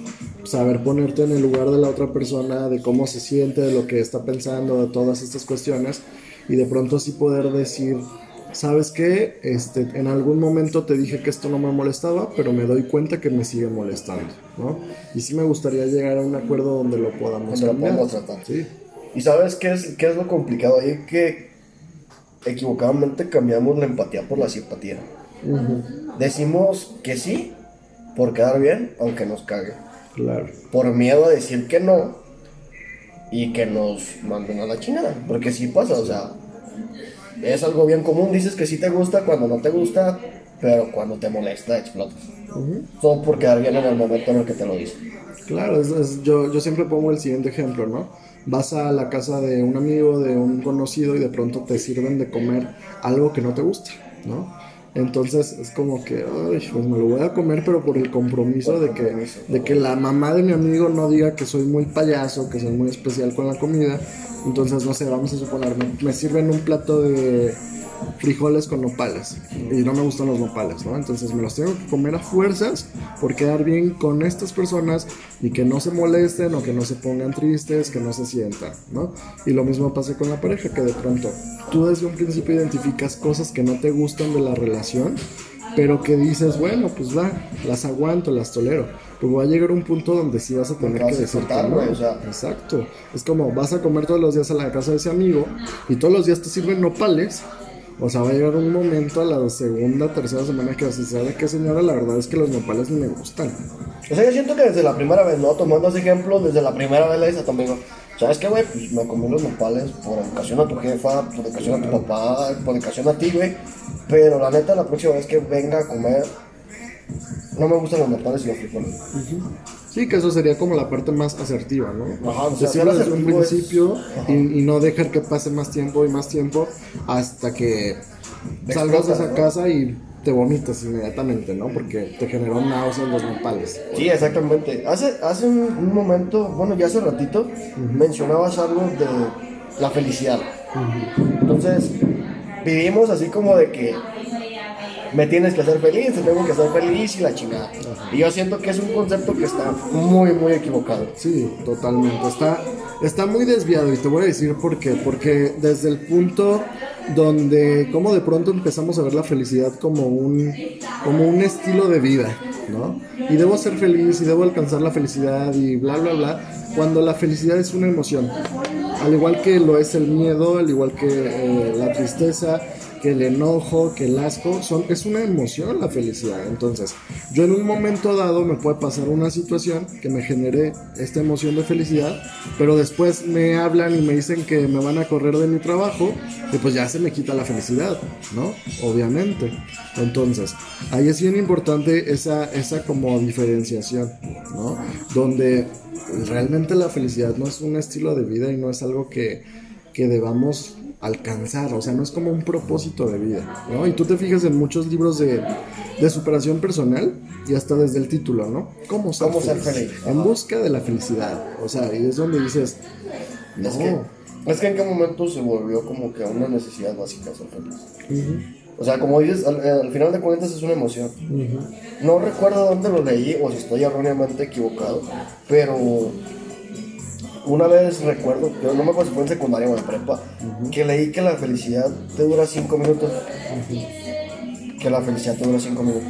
Saber ponerte en el lugar de la otra persona, de cómo se siente, de lo que está pensando, de todas estas cuestiones, y de pronto así poder decir, ¿sabes qué? Este, en algún momento te dije que esto no me molestaba, pero me doy cuenta que me sigue molestando, ¿no? Y sí me gustaría llegar a un acuerdo donde lo podamos Donde lo podamos tratar. Sí, ¿Y sabes qué es, qué es lo complicado ahí? Que equivocadamente cambiamos la empatía por la simpatía. Decimos que sí, por quedar bien, aunque nos cague. claro. por miedo a decir que no y que nos manden a la chingada. Porque sí pasa, o sea, es algo bien común. Dices que sí te gusta cuando no te gusta, pero cuando te molesta explotas. Todo por quedar bien en el momento en el que te lo dicen. Claro, es- es- yo, yo siempre pongo el siguiente ejemplo, ¿no? vas a la casa de un amigo, de un conocido y de pronto te sirven de comer algo que no te gusta, ¿no? Entonces es como que, ay, pues me lo voy a comer, pero por el compromiso de que, de que la mamá de mi amigo no diga que soy muy payaso, que soy muy especial con la comida. Entonces, no sé, vamos a suponer, me, me sirven un plato de frijoles con nopales y no me gustan los nopales, ¿no? Entonces me los tengo que comer a fuerzas por quedar bien con estas personas y que no se molesten o que no se pongan tristes, que no se sientan, ¿no? Y lo mismo pasa con la pareja, que de pronto tú desde un principio identificas cosas que no te gustan de la relación, pero que dices, bueno, pues va, las aguanto, las tolero. Pero va a llegar un punto donde sí vas a tener que decir no. o sea. Exacto. Es como vas a comer todos los días a la casa de ese amigo y todos los días te sirven nopales o sea, va a llegar un momento a la segunda, tercera semana que vas a decir, qué señora? La verdad es que los nopales me gustan. O sea, yo siento que desde la primera vez, ¿no? Tomando ese ejemplo, desde la primera vez le dices a tu amigo, ¿sabes qué, güey? Pues me comí los nopales por educación a tu jefa, por educación a tu papá, por educación a ti, güey. Pero la neta, la próxima vez que venga a comer, no me gustan los nopales y los frijoles. Sí, que eso sería como la parte más asertiva, ¿no? Ajá, o sea, Decirlo desde un es- principio y, y no dejar que pase más tiempo y más tiempo hasta que salgas de esa ¿no? casa y te vomitas inmediatamente, ¿no? Porque te generó náuseas los nopales. Sí, exactamente. Hace, hace un, un momento, bueno, ya hace ratito, mencionabas algo de la felicidad. Entonces, vivimos así como de que me tienes que hacer feliz, te tengo que hacer feliz y la chingada. Y yo siento que es un concepto que está muy, muy equivocado. Sí, totalmente. Está, está muy desviado y te voy a decir por qué. Porque desde el punto donde, como de pronto empezamos a ver la felicidad como un, como un estilo de vida, ¿no? Y debo ser feliz y debo alcanzar la felicidad y bla, bla, bla. Cuando la felicidad es una emoción. Al igual que lo es el miedo, al igual que eh, la tristeza, que el enojo, que el asco, son, es una emoción la felicidad. Entonces, yo en un momento dado me puede pasar una situación que me genere esta emoción de felicidad, pero después me hablan y me dicen que me van a correr de mi trabajo y pues ya se me quita la felicidad, ¿no? Obviamente. Entonces, ahí es bien importante esa, esa como diferenciación, ¿no? Donde realmente la felicidad no es un estilo de vida y no es algo que, que debamos alcanzar, o sea, no es como un propósito de vida, ¿no? Y tú te fijas en muchos libros de, de superación personal y hasta desde el título, ¿no? ¿Cómo ser, ¿Cómo ser feliz? En Ajá. busca de la felicidad, o sea, y es donde dices, no, Es que, es que en qué momento se volvió como que una necesidad básica ser feliz. O sea, como dices, al, al final de cuentas es una emoción. No recuerdo dónde lo leí o si estoy erróneamente equivocado, pero una vez recuerdo, yo no me acuerdo si fue en secundaria o en prepa, que leí que la felicidad te dura 5 minutos. Que la felicidad te dura 5 minutos.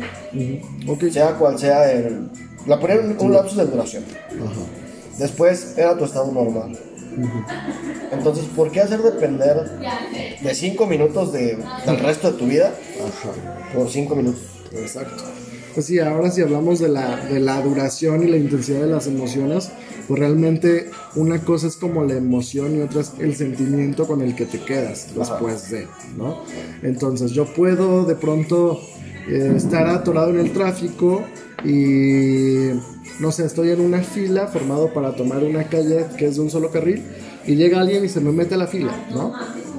Ok, Sea cual sea el. La ponían un, un lapso de duración. ajá, Después era tu estado normal. Entonces, ¿por qué hacer depender de 5 minutos de, del resto de tu vida ajá. por 5 minutos? Exacto. Pues sí, ahora si hablamos de la, de la duración y la intensidad de las emociones, pues realmente una cosa es como la emoción y otra es el sentimiento con el que te quedas después de, ¿no? Entonces yo puedo de pronto eh, estar atorado en el tráfico y, no sé, estoy en una fila formado para tomar una calle que es de un solo carril y llega alguien y se me mete a la fila, ¿no?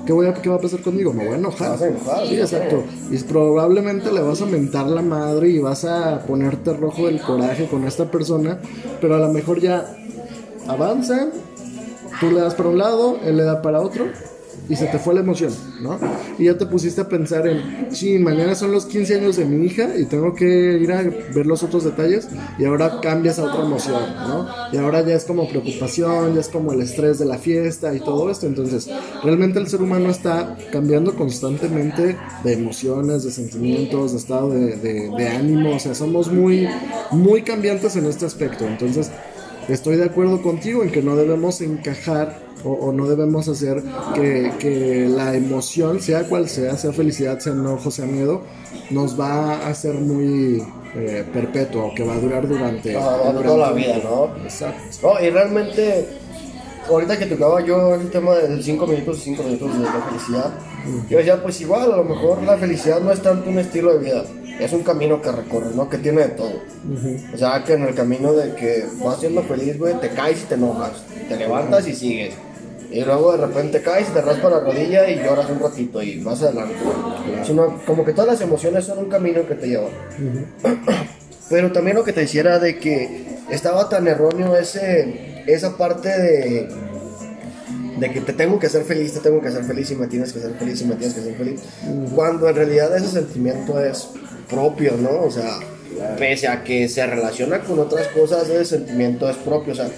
¿Qué, voy a, ¿Qué va a pasar conmigo? Me voy a enojar. Vas a enojar, Sí, sí, exacto. Y probablemente le vas a mentar la madre y vas a ponerte rojo del coraje con esta persona, pero a lo mejor ya avanzan, tú le das para un lado, él le da para otro y se te fue la emoción, ¿no? Y ya te pusiste a pensar en, sí, mañana son los 15 años de mi hija y tengo que ir a ver los otros detalles y ahora cambias a otra emoción, ¿no? Y ahora ya es como preocupación, ya es como el estrés de la fiesta y todo esto, entonces realmente el ser humano está cambiando constantemente de emociones, de sentimientos, de estado de, de- de ánimo, o sea, somos muy, muy cambiantes en este aspecto, entonces estoy de acuerdo contigo en que no debemos encajar o, o no debemos hacer que, que la emoción, sea cual sea, sea felicidad, sea enojo, sea miedo, nos va a hacer muy eh, perpetuo, que va a durar durante, Ah, durante- toda la vida, ¿no? Exacto. No, y realmente, ahorita que tocaba yo el tema del 5 minutos y 5 minutos de la felicidad, Yo decía, pues igual, a lo mejor la felicidad no es tanto un estilo de vida, es un camino que recorres, ¿no? Que tiene de todo. O sea, que en el camino de que vas siendo feliz, güey, te caes y te enojas, te levantas y sigues. Y luego de repente caes y te raspa la rodilla y lloras un ratito y más adelante. Sino como que todas las emociones son un camino que te lleva. Pero también lo que te hiciera de que estaba tan erróneo ese, esa parte de, de que te tengo que hacer feliz, te tengo que hacer feliz y me tienes que hacer feliz y me tienes que hacer feliz. Cuando en realidad ese sentimiento es propio, ¿no? O sea, pese a que se relaciona con otras cosas, ese sentimiento es propio. O sea,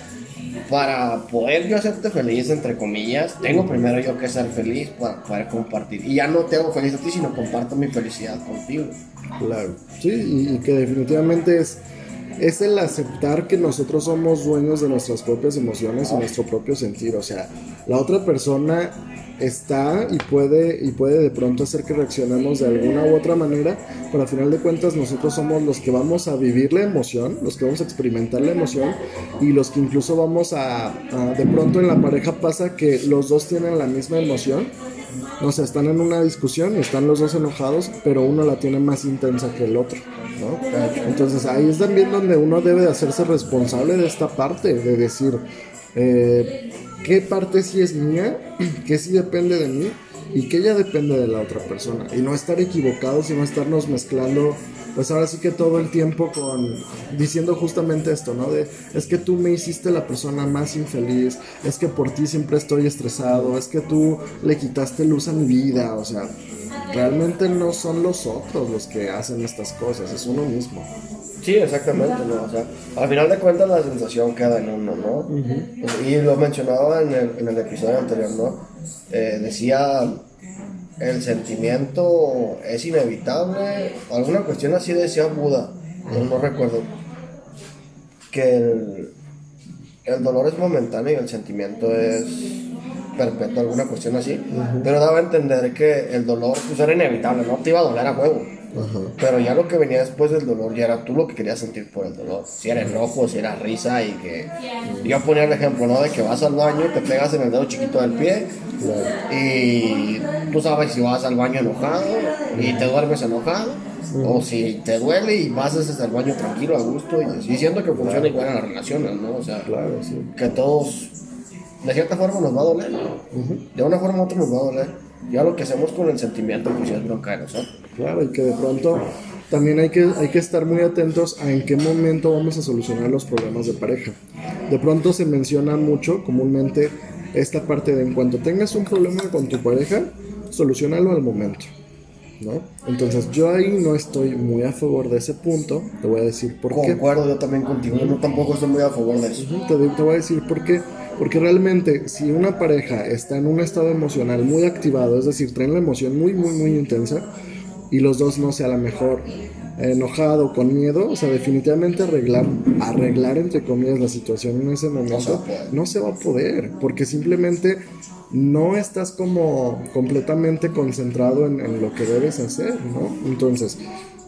para poder yo hacerte feliz, entre comillas, tengo primero yo que ser feliz para poder compartir. Y ya no te hago feliz a ti, sino comparto mi felicidad contigo. Claro, sí, y, y que definitivamente es, es el aceptar que nosotros somos dueños de nuestras propias emociones y nuestro propio sentir. O sea, la otra persona está y puede y puede de pronto hacer que reaccionemos de alguna u otra manera, pero al final de cuentas nosotros somos los que vamos a vivir la emoción, los que vamos a experimentar la emoción y los que incluso vamos a, de pronto en la pareja pasa que los dos tienen la misma emoción. No sé, están en una discusión y están los dos enojados, pero uno la tiene más intensa que el otro, ¿no? Entonces ahí es también donde uno debe de hacerse responsable de esta parte, de decir, eh, qué parte sí es mía, qué sí depende de mí y qué ya depende de la otra persona. Y no estar equivocados y no estarnos mezclando, pues ahora sí que todo el tiempo con diciendo justamente esto, ¿no? De es que tú me hiciste la persona más infeliz, es que por ti siempre estoy estresado, es que tú le quitaste luz a mi vida, o sea, realmente no son los otros los que hacen estas cosas, es uno mismo. Sí, exactamente, ¿no? O sea, al final de cuentas la sensación queda en uno, ¿no? Y lo mencionaba en el, en el episodio anterior, ¿no? Eh, decía, el sentimiento es inevitable, alguna cuestión así decía Buda, no, no recuerdo, que el, el dolor es momentáneo y el sentimiento es perpetuo, alguna cuestión así, pero daba a entender que el dolor pues era inevitable, no te iba a doler a huevo. Pero ya lo que venía después del dolor ya era tú lo que querías sentir por el dolor. Si era enojo, si era risa y que... Yo ponía el ejemplo, ¿no? De que vas al baño, te pegas en el dedo chiquito del pie y tú sabes si vas al baño enojado y te duermes enojado o si te duele y vas el baño tranquilo, a gusto y, siento que funciona igual en las relaciones, ¿no? O sea, Claro, sí. que todos, de cierta forma nos va a doler, ¿no? De una forma u otra nos va a doler. Ya lo que hacemos con el sentimiento, pues ya es bronca nosotros. Claro, y que de pronto también hay que, hay que estar muy atentos a en qué momento vamos a solucionar los problemas de pareja. De pronto se menciona mucho comúnmente esta parte de en cuanto tengas un problema con tu pareja, solucionalo al momento. ¿no? Entonces yo ahí no estoy muy a favor de ese punto, te voy a decir por qué. Concuerdo yo también contigo, yo no tampoco estoy muy a favor de eso. Ujú, Te, te voy a decir por qué. Porque realmente si una pareja está en un estado emocional muy activado, es decir, traen la emoción muy, muy, muy intensa, y los dos no sea la mejor enojado, con miedo, o sea, definitivamente arreglar, arreglar entre comillas la situación en ese momento no se va a poder, porque simplemente no estás como completamente concentrado en, en lo que debes hacer, ¿no? Entonces,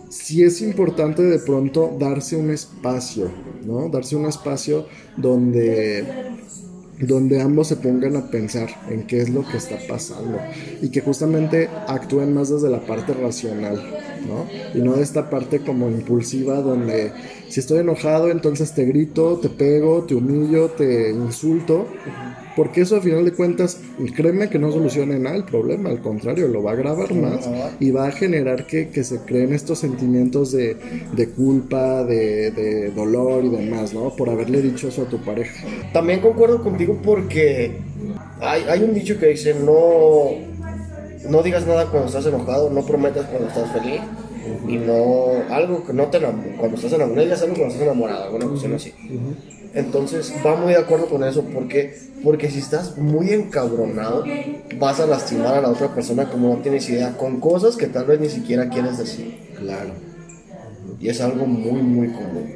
sí es importante de pronto darse un espacio, ¿no? Darse un espacio donde donde ambos se pongan a pensar en qué es lo que está pasando y que justamente actúen más desde la parte racional, ¿no? Y no de esta parte como impulsiva donde si estoy enojado entonces te grito, te pego, te humillo, te insulto, porque eso a final de cuentas, créeme que no soluciona nada el problema, al contrario, lo va a agravar más y va a generar que, que se creen estos sentimientos de, de culpa, de, de dolor y demás, ¿no? Por haberle dicho eso a tu pareja. También concuerdo contigo porque hay, hay un dicho que dice no, no digas nada cuando estás enojado, no prometas cuando estás feliz y no algo que no te cuando estás enamorado, digas algo cuando estás enamorado, alguna cuestión así. Entonces va muy de acuerdo con eso porque porque si estás muy encabronado vas a lastimar a la otra persona como no tienes idea con cosas que tal vez ni siquiera quieres decir Claro. y es algo muy muy común.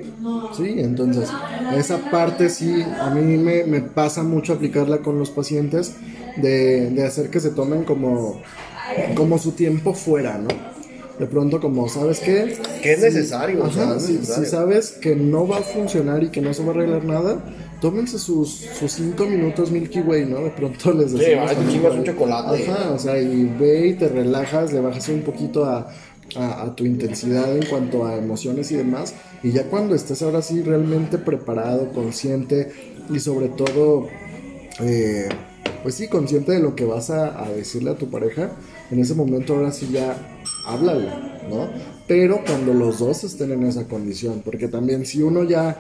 Sí, entonces esa parte sí, a mí me, me pasa mucho aplicarla con los pacientes de, de hacer que se tomen como, como su tiempo fuera, ¿no? De pronto como, ¿sabes qué? Que es necesario, o sea, Ajá, si, necesario. si sabes que no va a funcionar y que no se va a arreglar nada, tómense sus, sus cinco minutos Milky Way, ¿no? De pronto les Sí, decimos. te también chingas un chocolate. Ajá, o sea, y ve y te relajas, le bajas un poquito a, a- a tu intensidad en cuanto a emociones y demás. Y ya cuando estés ahora sí realmente preparado, consciente y sobre todo, eh, pues sí, consciente de lo que vas a, a decirle a tu pareja, en ese momento ahora sí ya háblale, ¿no? Pero cuando los dos estén en esa condición, porque también si uno ya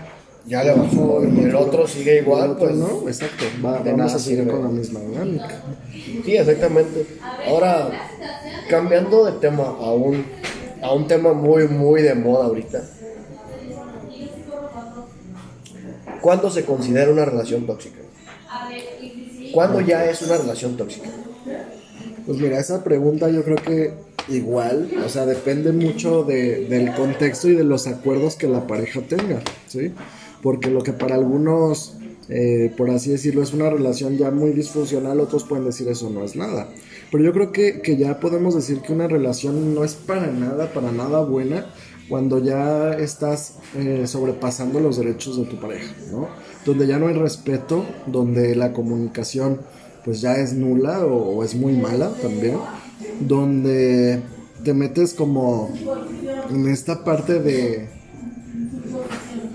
Ya le bajó y el otro sigue el igual, otro pues. no, exacto, va- vamos a seguir con la misma dinámica. Sí, exactamente. Ahora, cambiando de tema a un, a un tema muy, muy de moda ahorita. ¿Cuándo se considera una relación tóxica? ¿Cuándo ya es una relación tóxica? Pues mira, esa pregunta yo creo que igual, o sea, depende mucho de- del contexto y de los acuerdos que la pareja tenga, ¿sí? Porque lo que para algunos, eh, por así decirlo, es una relación ya muy disfuncional, otros pueden decir eso no es nada. Pero yo creo que, que ya podemos decir que una relación no es para nada, para nada buena cuando ya estás eh, sobrepasando los derechos de tu pareja, ¿no? Donde ya no hay respeto, donde la comunicación pues ya es nula o, o es muy mala también, donde te metes como en esta parte de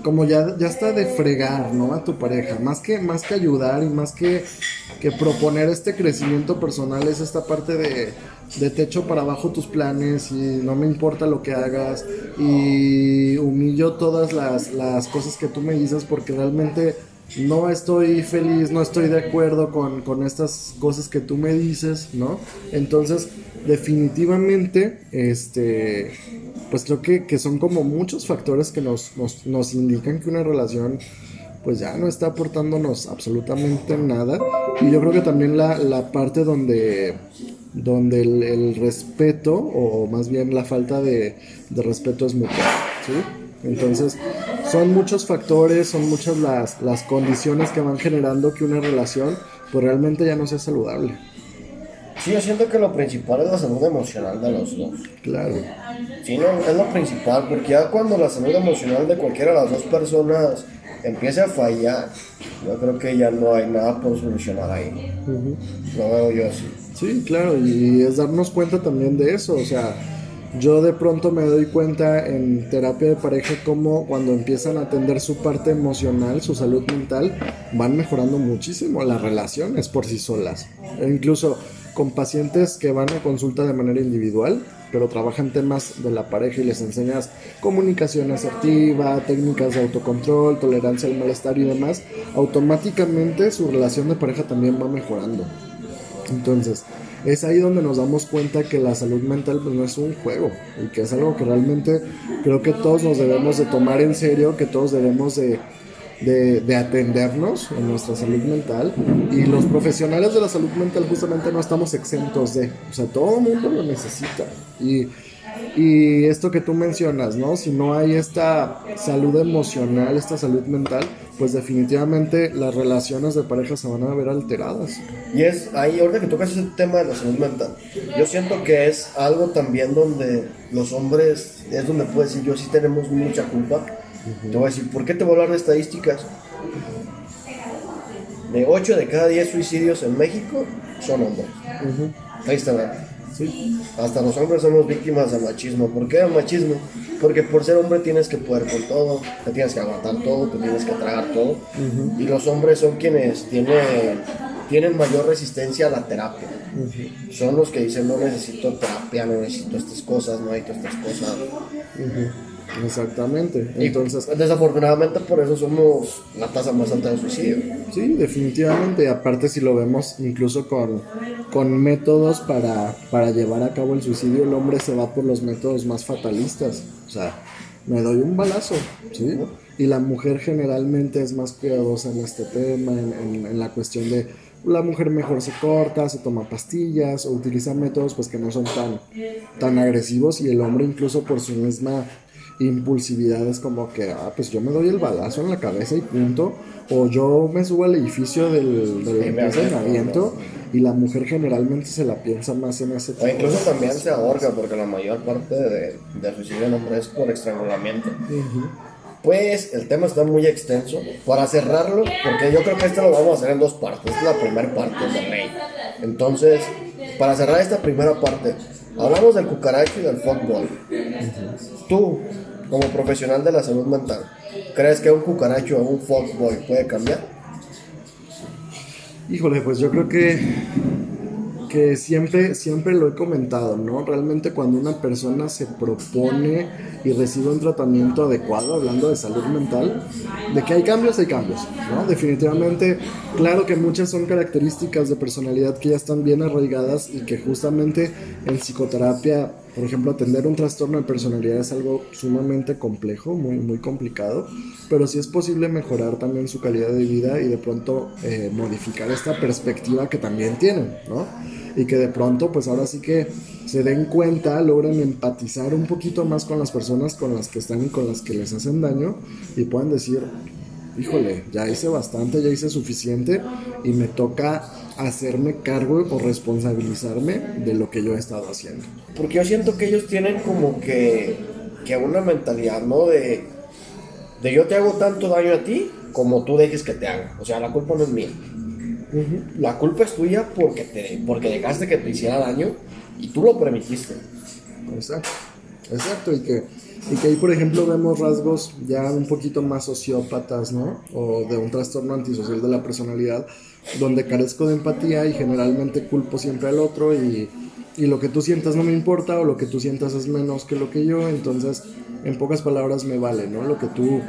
como ya, ya está de fregar, ¿no? A tu pareja, más que, más que ayudar y más que, que proponer este crecimiento personal es esta parte de, de te echo para abajo tus planes y no me importa lo que hagas y humillo todas las, las cosas que tú me dices porque realmente no estoy feliz, no estoy de acuerdo con, con estas cosas que tú me dices, ¿no? Entonces, definitivamente, este, pues creo que, que son como muchos factores que nos, nos, indican que una relación pues ya no está aportándonos absolutamente nada. Y yo creo que también la, la parte donde, donde el, el respeto, o más bien la falta de, de respeto es mutua, ¿sí? Entonces, son muchos factores, son muchas las, las condiciones que van generando que una relación pues realmente ya no sea saludable. Sí, yo siento que lo principal es la salud emocional de los dos. Claro. Sí, no, es lo principal, porque ya cuando la salud emocional de cualquiera de las dos personas empiece a fallar, yo creo que ya no hay nada por solucionar ahí. Lo veo yo así. Sí, claro, y es darnos cuenta también de eso, o sea, yo de pronto me doy cuenta en terapia de pareja como cuando empiezan a atender su parte emocional, su salud mental, van mejorando muchísimo las relaciones por sí solas. E incluso con pacientes que van a consulta de manera individual, pero trabajan temas de la pareja y les enseñas comunicación asertiva, técnicas de autocontrol, tolerancia al malestar y demás, automáticamente su relación de pareja también va mejorando. Entonces, es ahí donde nos damos cuenta que la salud mental pues, no es un juego y que es algo que realmente creo que todos nos debemos de tomar en serio, que todos debemos de, de, de atendernos en nuestra salud mental. Y los profesionales de la salud mental justamente no estamos exentos de, o sea, todo el mundo lo necesita. Y, y esto que tú mencionas, ¿no? Si no hay esta salud emocional, esta salud mental, pues definitivamente las relaciones de pareja se van a ver alteradas. Y es ahí, ahorita que tocas ese tema de la salud mental, yo siento que es algo también donde los hombres, es donde puedo decir, yo sí tenemos mucha culpa. Te voy a decir, ¿por qué te voy a hablar de estadísticas? De 8 de cada 10 suicidios en México son hombres. Ahí está. Sí, Hasta los hombres somos víctimas de machismo. ¿Por qué de machismo? Porque por ser hombre tienes que poder con todo, te tienes que aguantar todo, te tienes que tragar todo. Y los hombres son quienes tienen, tienen mayor resistencia a la terapia. Son los que dicen no necesito terapia, no necesito estas cosas, no necesito estas cosas. Exactamente. Y Entonces, desafortunadamente por eso somos la tasa más alta de suicidio. Sí, definitivamente. Aparte si lo vemos incluso con, con métodos para, para llevar a cabo el suicidio, el hombre se va por los métodos más fatalistas. O sea, me doy un balazo, ¿sí? Y la mujer generalmente es más cuidadosa en este tema, en, en- en la cuestión de la mujer mejor se corta, se toma pastillas o utiliza métodos pues que no son tan, tan agresivos y el hombre incluso por su misma impulsividad es como que, ah, pues yo me doy el balazo en la cabeza y punto, o yo me subo al edificio del, del empresa y me aviento, aviento y la mujer generalmente se la piensa más en ese O tipo incluso de también cosas. se ahorca porque la mayor parte de, de suicidio en hombre es por estrangulamiento. Ujú. Pues el tema está muy extenso. Para cerrarlo, porque yo creo que esto lo vamos a hacer en dos partes. Esta es la primera parte de ley. Entonces, para cerrar esta primera parte, hablamos del cucaracho y del fuckboy. Tú, como profesional de la salud mental, ¿crees que un cucaracho o un fuckboy puede cambiar? Híjole, pues yo creo que que siempre, siempre lo he comentado, ¿no? Realmente cuando una persona se propone y recibe un tratamiento adecuado, hablando de salud mental, de que hay cambios, hay cambios, ¿no? Definitivamente, claro que muchas son características de personalidad que ya están bien arraigadas y que justamente en psicoterapia por ejemplo, atender un trastorno de personalidad es algo sumamente complejo, muy, muy complicado, pero sí es posible mejorar también su calidad de vida y de pronto eh, modificar esta perspectiva que también tienen, ¿no? Y que de pronto, pues ahora sí que se den cuenta, logren empatizar un poquito más con las personas con las que están y con las que les hacen daño y puedan decir, híjole, ya hice bastante, ya hice suficiente y me toca hacerme cargo o responsabilizarme de lo que yo he estado haciendo. Porque yo siento que ellos tienen como que, que una mentalidad, ¿no? De, de yo te hago tanto daño a ti como tú dejes que te haga. O sea, la culpa no es mía. La culpa es tuya porque, te, porque dejaste que te hiciera daño y tú lo permitiste. Exacto, exacto, y que y que ahí, por ejemplo, vemos rasgos ya un poquito más sociópatas, ¿no? O de un trastorno antisocial de la personalidad, donde carezco de empatía y generalmente culpo siempre al otro y, y lo que tú sientas no me importa o lo que tú sientas es menos que lo que yo, entonces, en pocas palabras, me vale, ¿no? Lo que tú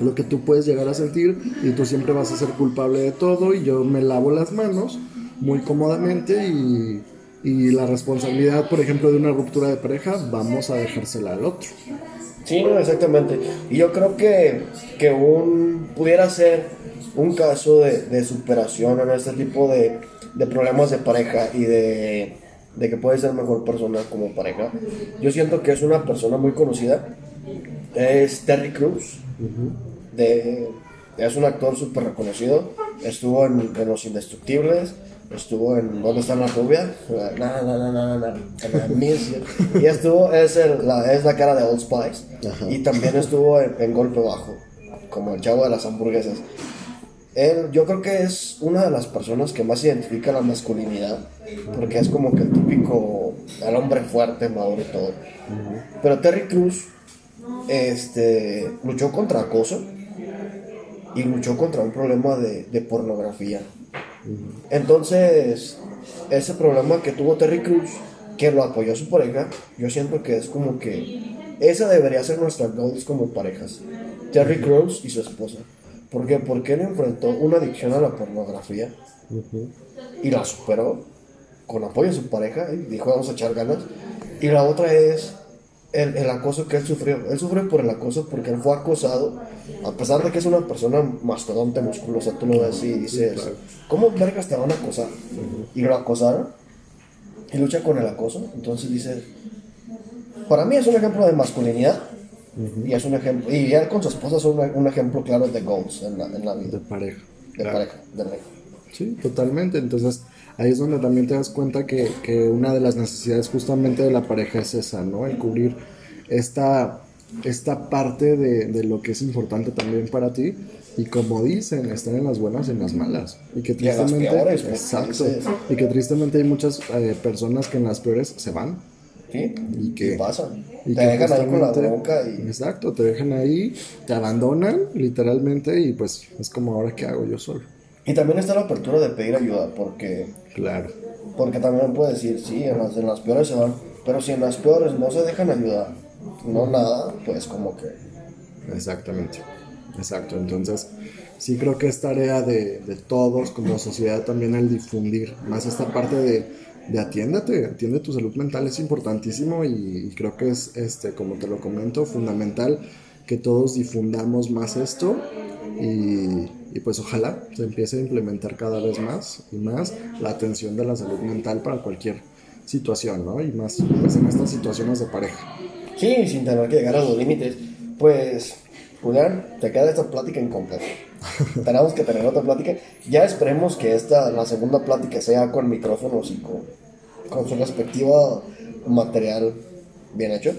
lo que tú puedes llegar a sentir y tú siempre vas a ser culpable de todo y yo me lavo las manos muy cómodamente y y la responsabilidad, por ejemplo, de una ruptura de pareja, vamos a dejársela al otro. Sí, exactamente. Y yo creo que, que un, pudiera ser un caso de, de superación en este tipo de, de, problemas de pareja y de, de, que puede ser mejor persona como pareja. Yo siento que es una persona muy conocida. Es Terry de, es un actor súper reconocido. Estuvo en, en Los Indestructibles estuvo en ¿Dónde está la rubia? Na, na, na, y estuvo, es, el, la, es la cara de Old Spice. Y también estuvo en, Golpe Bajo, como el chavo de las hamburguesas. Él, yo creo que es una de las personas que más identifica la masculinidad, porque es como que el típico, el hombre fuerte, maduro y todo. Pero Terry Cruz este, luchó contra acoso y luchó contra un problema de, pornografía. Entonces, ese problema que tuvo Terry Cruz, que lo apoyó su pareja, yo siento que es como que esa debería ser nuestra goals como parejas. Terry Cruz y su esposa. ¿Por qué? Porque él enfrentó una adicción a la pornografía y la superó con apoyo de su pareja y dijo vamos a echar ganas. Y la otra es el, el, acoso que él sufrió. Él sufrió por el acoso porque él fue acosado, a pesar de que es una persona mastodonte, musculosa, tú lo ves y dices, ¿cómo vergas te van a acosar? Y lo acosaron y lucha con el acoso. Entonces dices, para mí es un ejemplo de masculinidad. Y es un ejemplo, y él con su esposa es un, ejemplo claro de goals en la, en la vida. De pareja. De pareja, de pareja. Sí, totalmente. Entonces, ahí es donde también te das cuenta que, que, una de las necesidades justamente de la pareja es esa, ¿no? El cubrir esta, esta parte de, de, lo que es importante también para ti. Y como dicen, estar en las buenas y en las malas. Y que tristemente. Peores, exacto. Y que tristemente hay muchas eh, personas que en las peores se van. Y que pasa. Y te dejan ahí con la bronca y... Exacto, te dejan ahí, te abandonan literalmente y pues es como ahora que hago yo solo. Y también está la apertura de pedir ayuda, porque Claro. Porque también puede decir, sí, en las, en las peores se van, pero si en las peores no se dejan ayudar, no nada, pues como que... Exactamente, exacto. Entonces, sí creo que es tarea de, de todos como sociedad también el difundir más esta parte de, de atiéndete, atiende tu salud mental, es importantísimo y, y creo que es, este, como te lo comento, fundamental que todos difundamos más esto y, y, pues ojalá se empiece a implementar cada vez más y más la atención de la salud mental para cualquier situación, ¿no? Y más pues en estas situaciones de pareja. Sí, sin tener que llegar a los límites. Pues, Julián, te queda esta plática incompleta. Tenemos que tener otra plática. Ya esperemos que esta, la segunda plática sea con micrófonos y con, con su respectivo material bien hecho.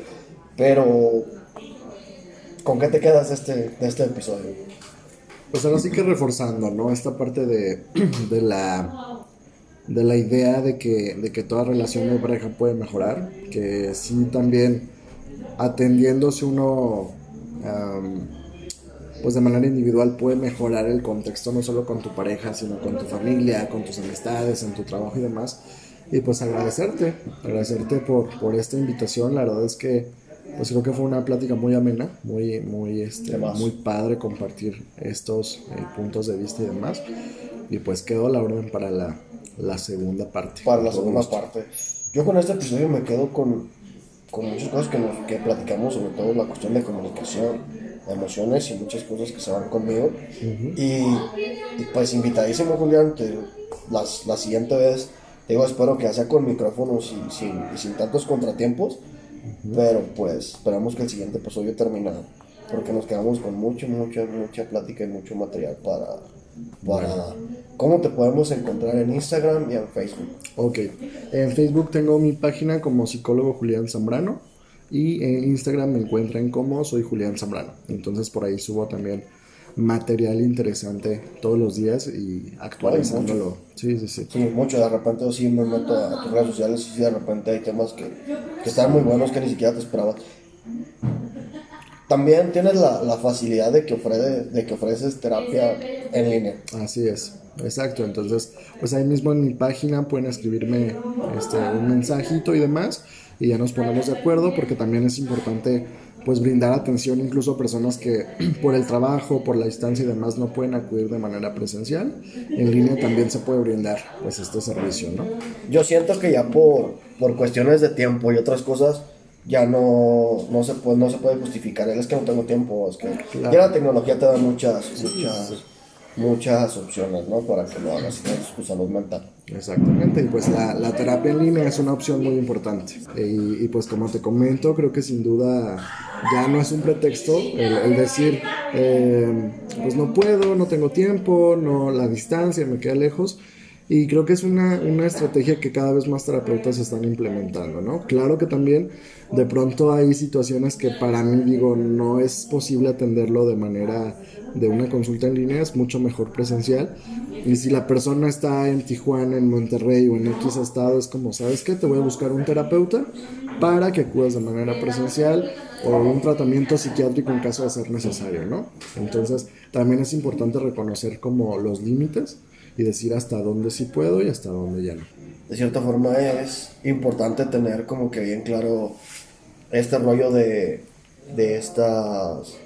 Pero ¿con qué te quedas de este, de este episodio? Pues ahora sí que reforzando, ¿no? Esta parte de, de la de la idea de que, de que toda relación de pareja puede mejorar, que sí también atendiéndose uno pues de manera individual puede mejorar el contexto no solo con tu pareja, sino con tu familia, con tus amistades, en tu trabajo y demás. Y pues agradecerte, agradecerte por, por esta invitación. La verdad es que pues creo que fue una plática muy amena, muy, muy, este, muy padre compartir estos eh, puntos de vista y demás. Y pues quedó la orden para la, la segunda parte. Para la segunda parte. Yo con este episodio me quedo con, con muchas cosas que, nos, que platicamos, sobre todo la cuestión de comunicación, emociones y muchas cosas que se van conmigo. y, pues invitadísimo, Julián, las, la siguiente vez, digo, espero que sea con micrófonos y sin, y sin tantos contratiempos pero pues esperamos que el siguiente episodio termine porque nos quedamos con mucho, mucha, mucha plática y mucho material para, para cómo te podemos encontrar en Instagram y en Facebook. Ok, en Facebook tengo mi página como psicólogo Julián Zambrano y en Instagram me encuentran como soy Julián Zambrano. Entonces por ahí subo también material interesante todos los días y actualizándolo. Sí, sí, sí. Sí, mucho. De repente sí me meto a tus redes sociales y de repente hay temas que, que están muy buenos que ni siquiera te esperabas. También tienes la, la facilidad de que, ofrece, de que ofreces terapia en línea. Así es, exacto. Entonces, pues ahí mismo en mi página pueden escribirme este, un mensajito y demás y ya nos ponemos de acuerdo porque también es importante pues brindar atención incluso a personas que por el trabajo, por la distancia y demás no pueden acudir de manera presencial. En línea también se puede brindar pues este servicio, ¿no? Yo siento que ya por, por cuestiones de tiempo y otras cosas ya no, no, se, puede, no se puede justificar. Es que no tengo tiempo, es que ya la tecnología te da muchas, muchas muchas opciones, ¿no? Para que lo hagas tu salud mental. Exactamente, y pues la, la, terapia en línea es una opción muy importante. Y, y, pues como te comento, creo que sin duda ya no es un pretexto el, decir, eh, pues no puedo, no tengo tiempo, no la distancia me queda lejos. Y creo que es una, una, estrategia que cada vez más terapeutas están implementando, ¿no? Claro que también de pronto hay situaciones que para mí digo no es posible atenderlo de manera de una consulta en línea, es mucho mejor presencial. Y si la persona está en Tijuana, en Monterrey o en X estado, es como, ¿sabes qué? Te voy a buscar un terapeuta para que acudas de manera presencial o un tratamiento psiquiátrico en caso de ser necesario, ¿no? Entonces, también es importante reconocer como los límites y decir hasta dónde sí puedo y hasta dónde ya no. De cierta forma es importante tener como que bien claro este rollo de, de estas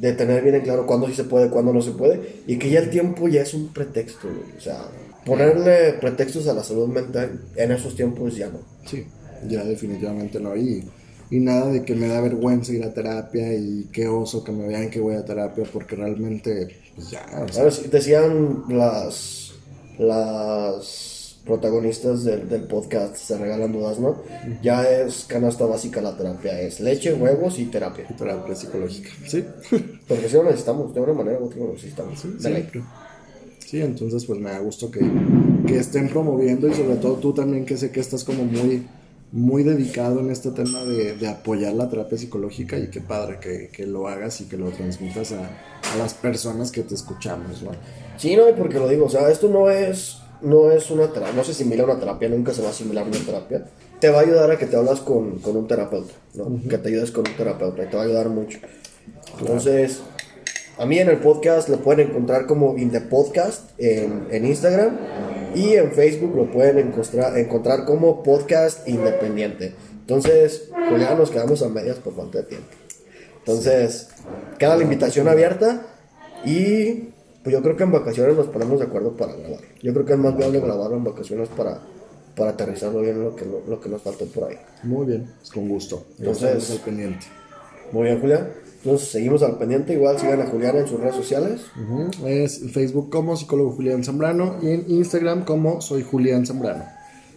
de tener bien en claro cuándo sí se puede, cuándo no se puede, y que ya el tiempo ya es un pretexto, o sea, ponerle pretextos a la salud mental en esos tiempos ya no. Sí, ya definitivamente no, y, y nada de que me da vergüenza ir a terapia y qué oso que me vean que voy a terapia, porque realmente, pues ya. O decían las, las protagonistas del, del, podcast se regalan dudas, ¿no? Ya es canasta básica la terapia, es leche, huevos y terapia. terapia psicológica, sí. Porque si lo necesitamos, de una manera u otra lo necesitamos. Sí, sí, entonces pues me da gusto que, que, estén promoviendo y sobre todo tú también que sé que estás como muy muy dedicado en este tema de, de apoyar la terapia psicológica y qué padre que, que, lo hagas y que lo transmitas a, a las personas que te escuchamos, ¿no? Sí, no, porque lo digo, o sea, esto no es no es una terapia, no se asimila a una terapia, nunca se va a asimilar a una terapia. Te va a ayudar a que te hablas con, con un terapeuta, ¿no? Que te ayudes con un terapeuta y te va a ayudar mucho. Entonces, a mí en el podcast lo pueden encontrar como In The Podcast en, en Instagram y en Facebook lo pueden encontrar, encontrar como Podcast Independiente. Entonces, pues ya nos quedamos a medias por falta de tiempo. Entonces, queda la invitación abierta y pues yo creo que en vacaciones nos ponemos de acuerdo para grabar. Yo creo que es más viable grabarlo en vacaciones para, para aterrizarlo bien lo que, lo, que nos faltó por ahí. Muy bien, con gusto. Entonces, al pendiente. Muy bien, Julián. Entonces seguimos al pendiente. Igual sigan a Julián en sus redes sociales. Es en Facebook como psicólogo Julián Zambrano y en Instagram como soy Julián Zambrano.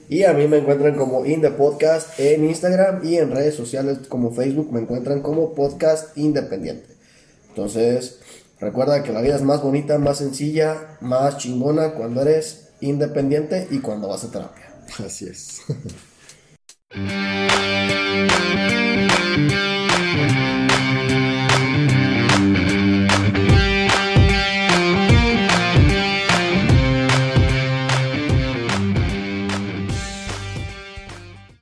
Y a mí me encuentran como In The Podcast en Instagram y en redes sociales como Facebook me encuentran como Podcast Independiente. Entonces, Recuerda que la vida es más bonita, más sencilla, más chingona cuando eres independiente y cuando vas a terapia. Así es.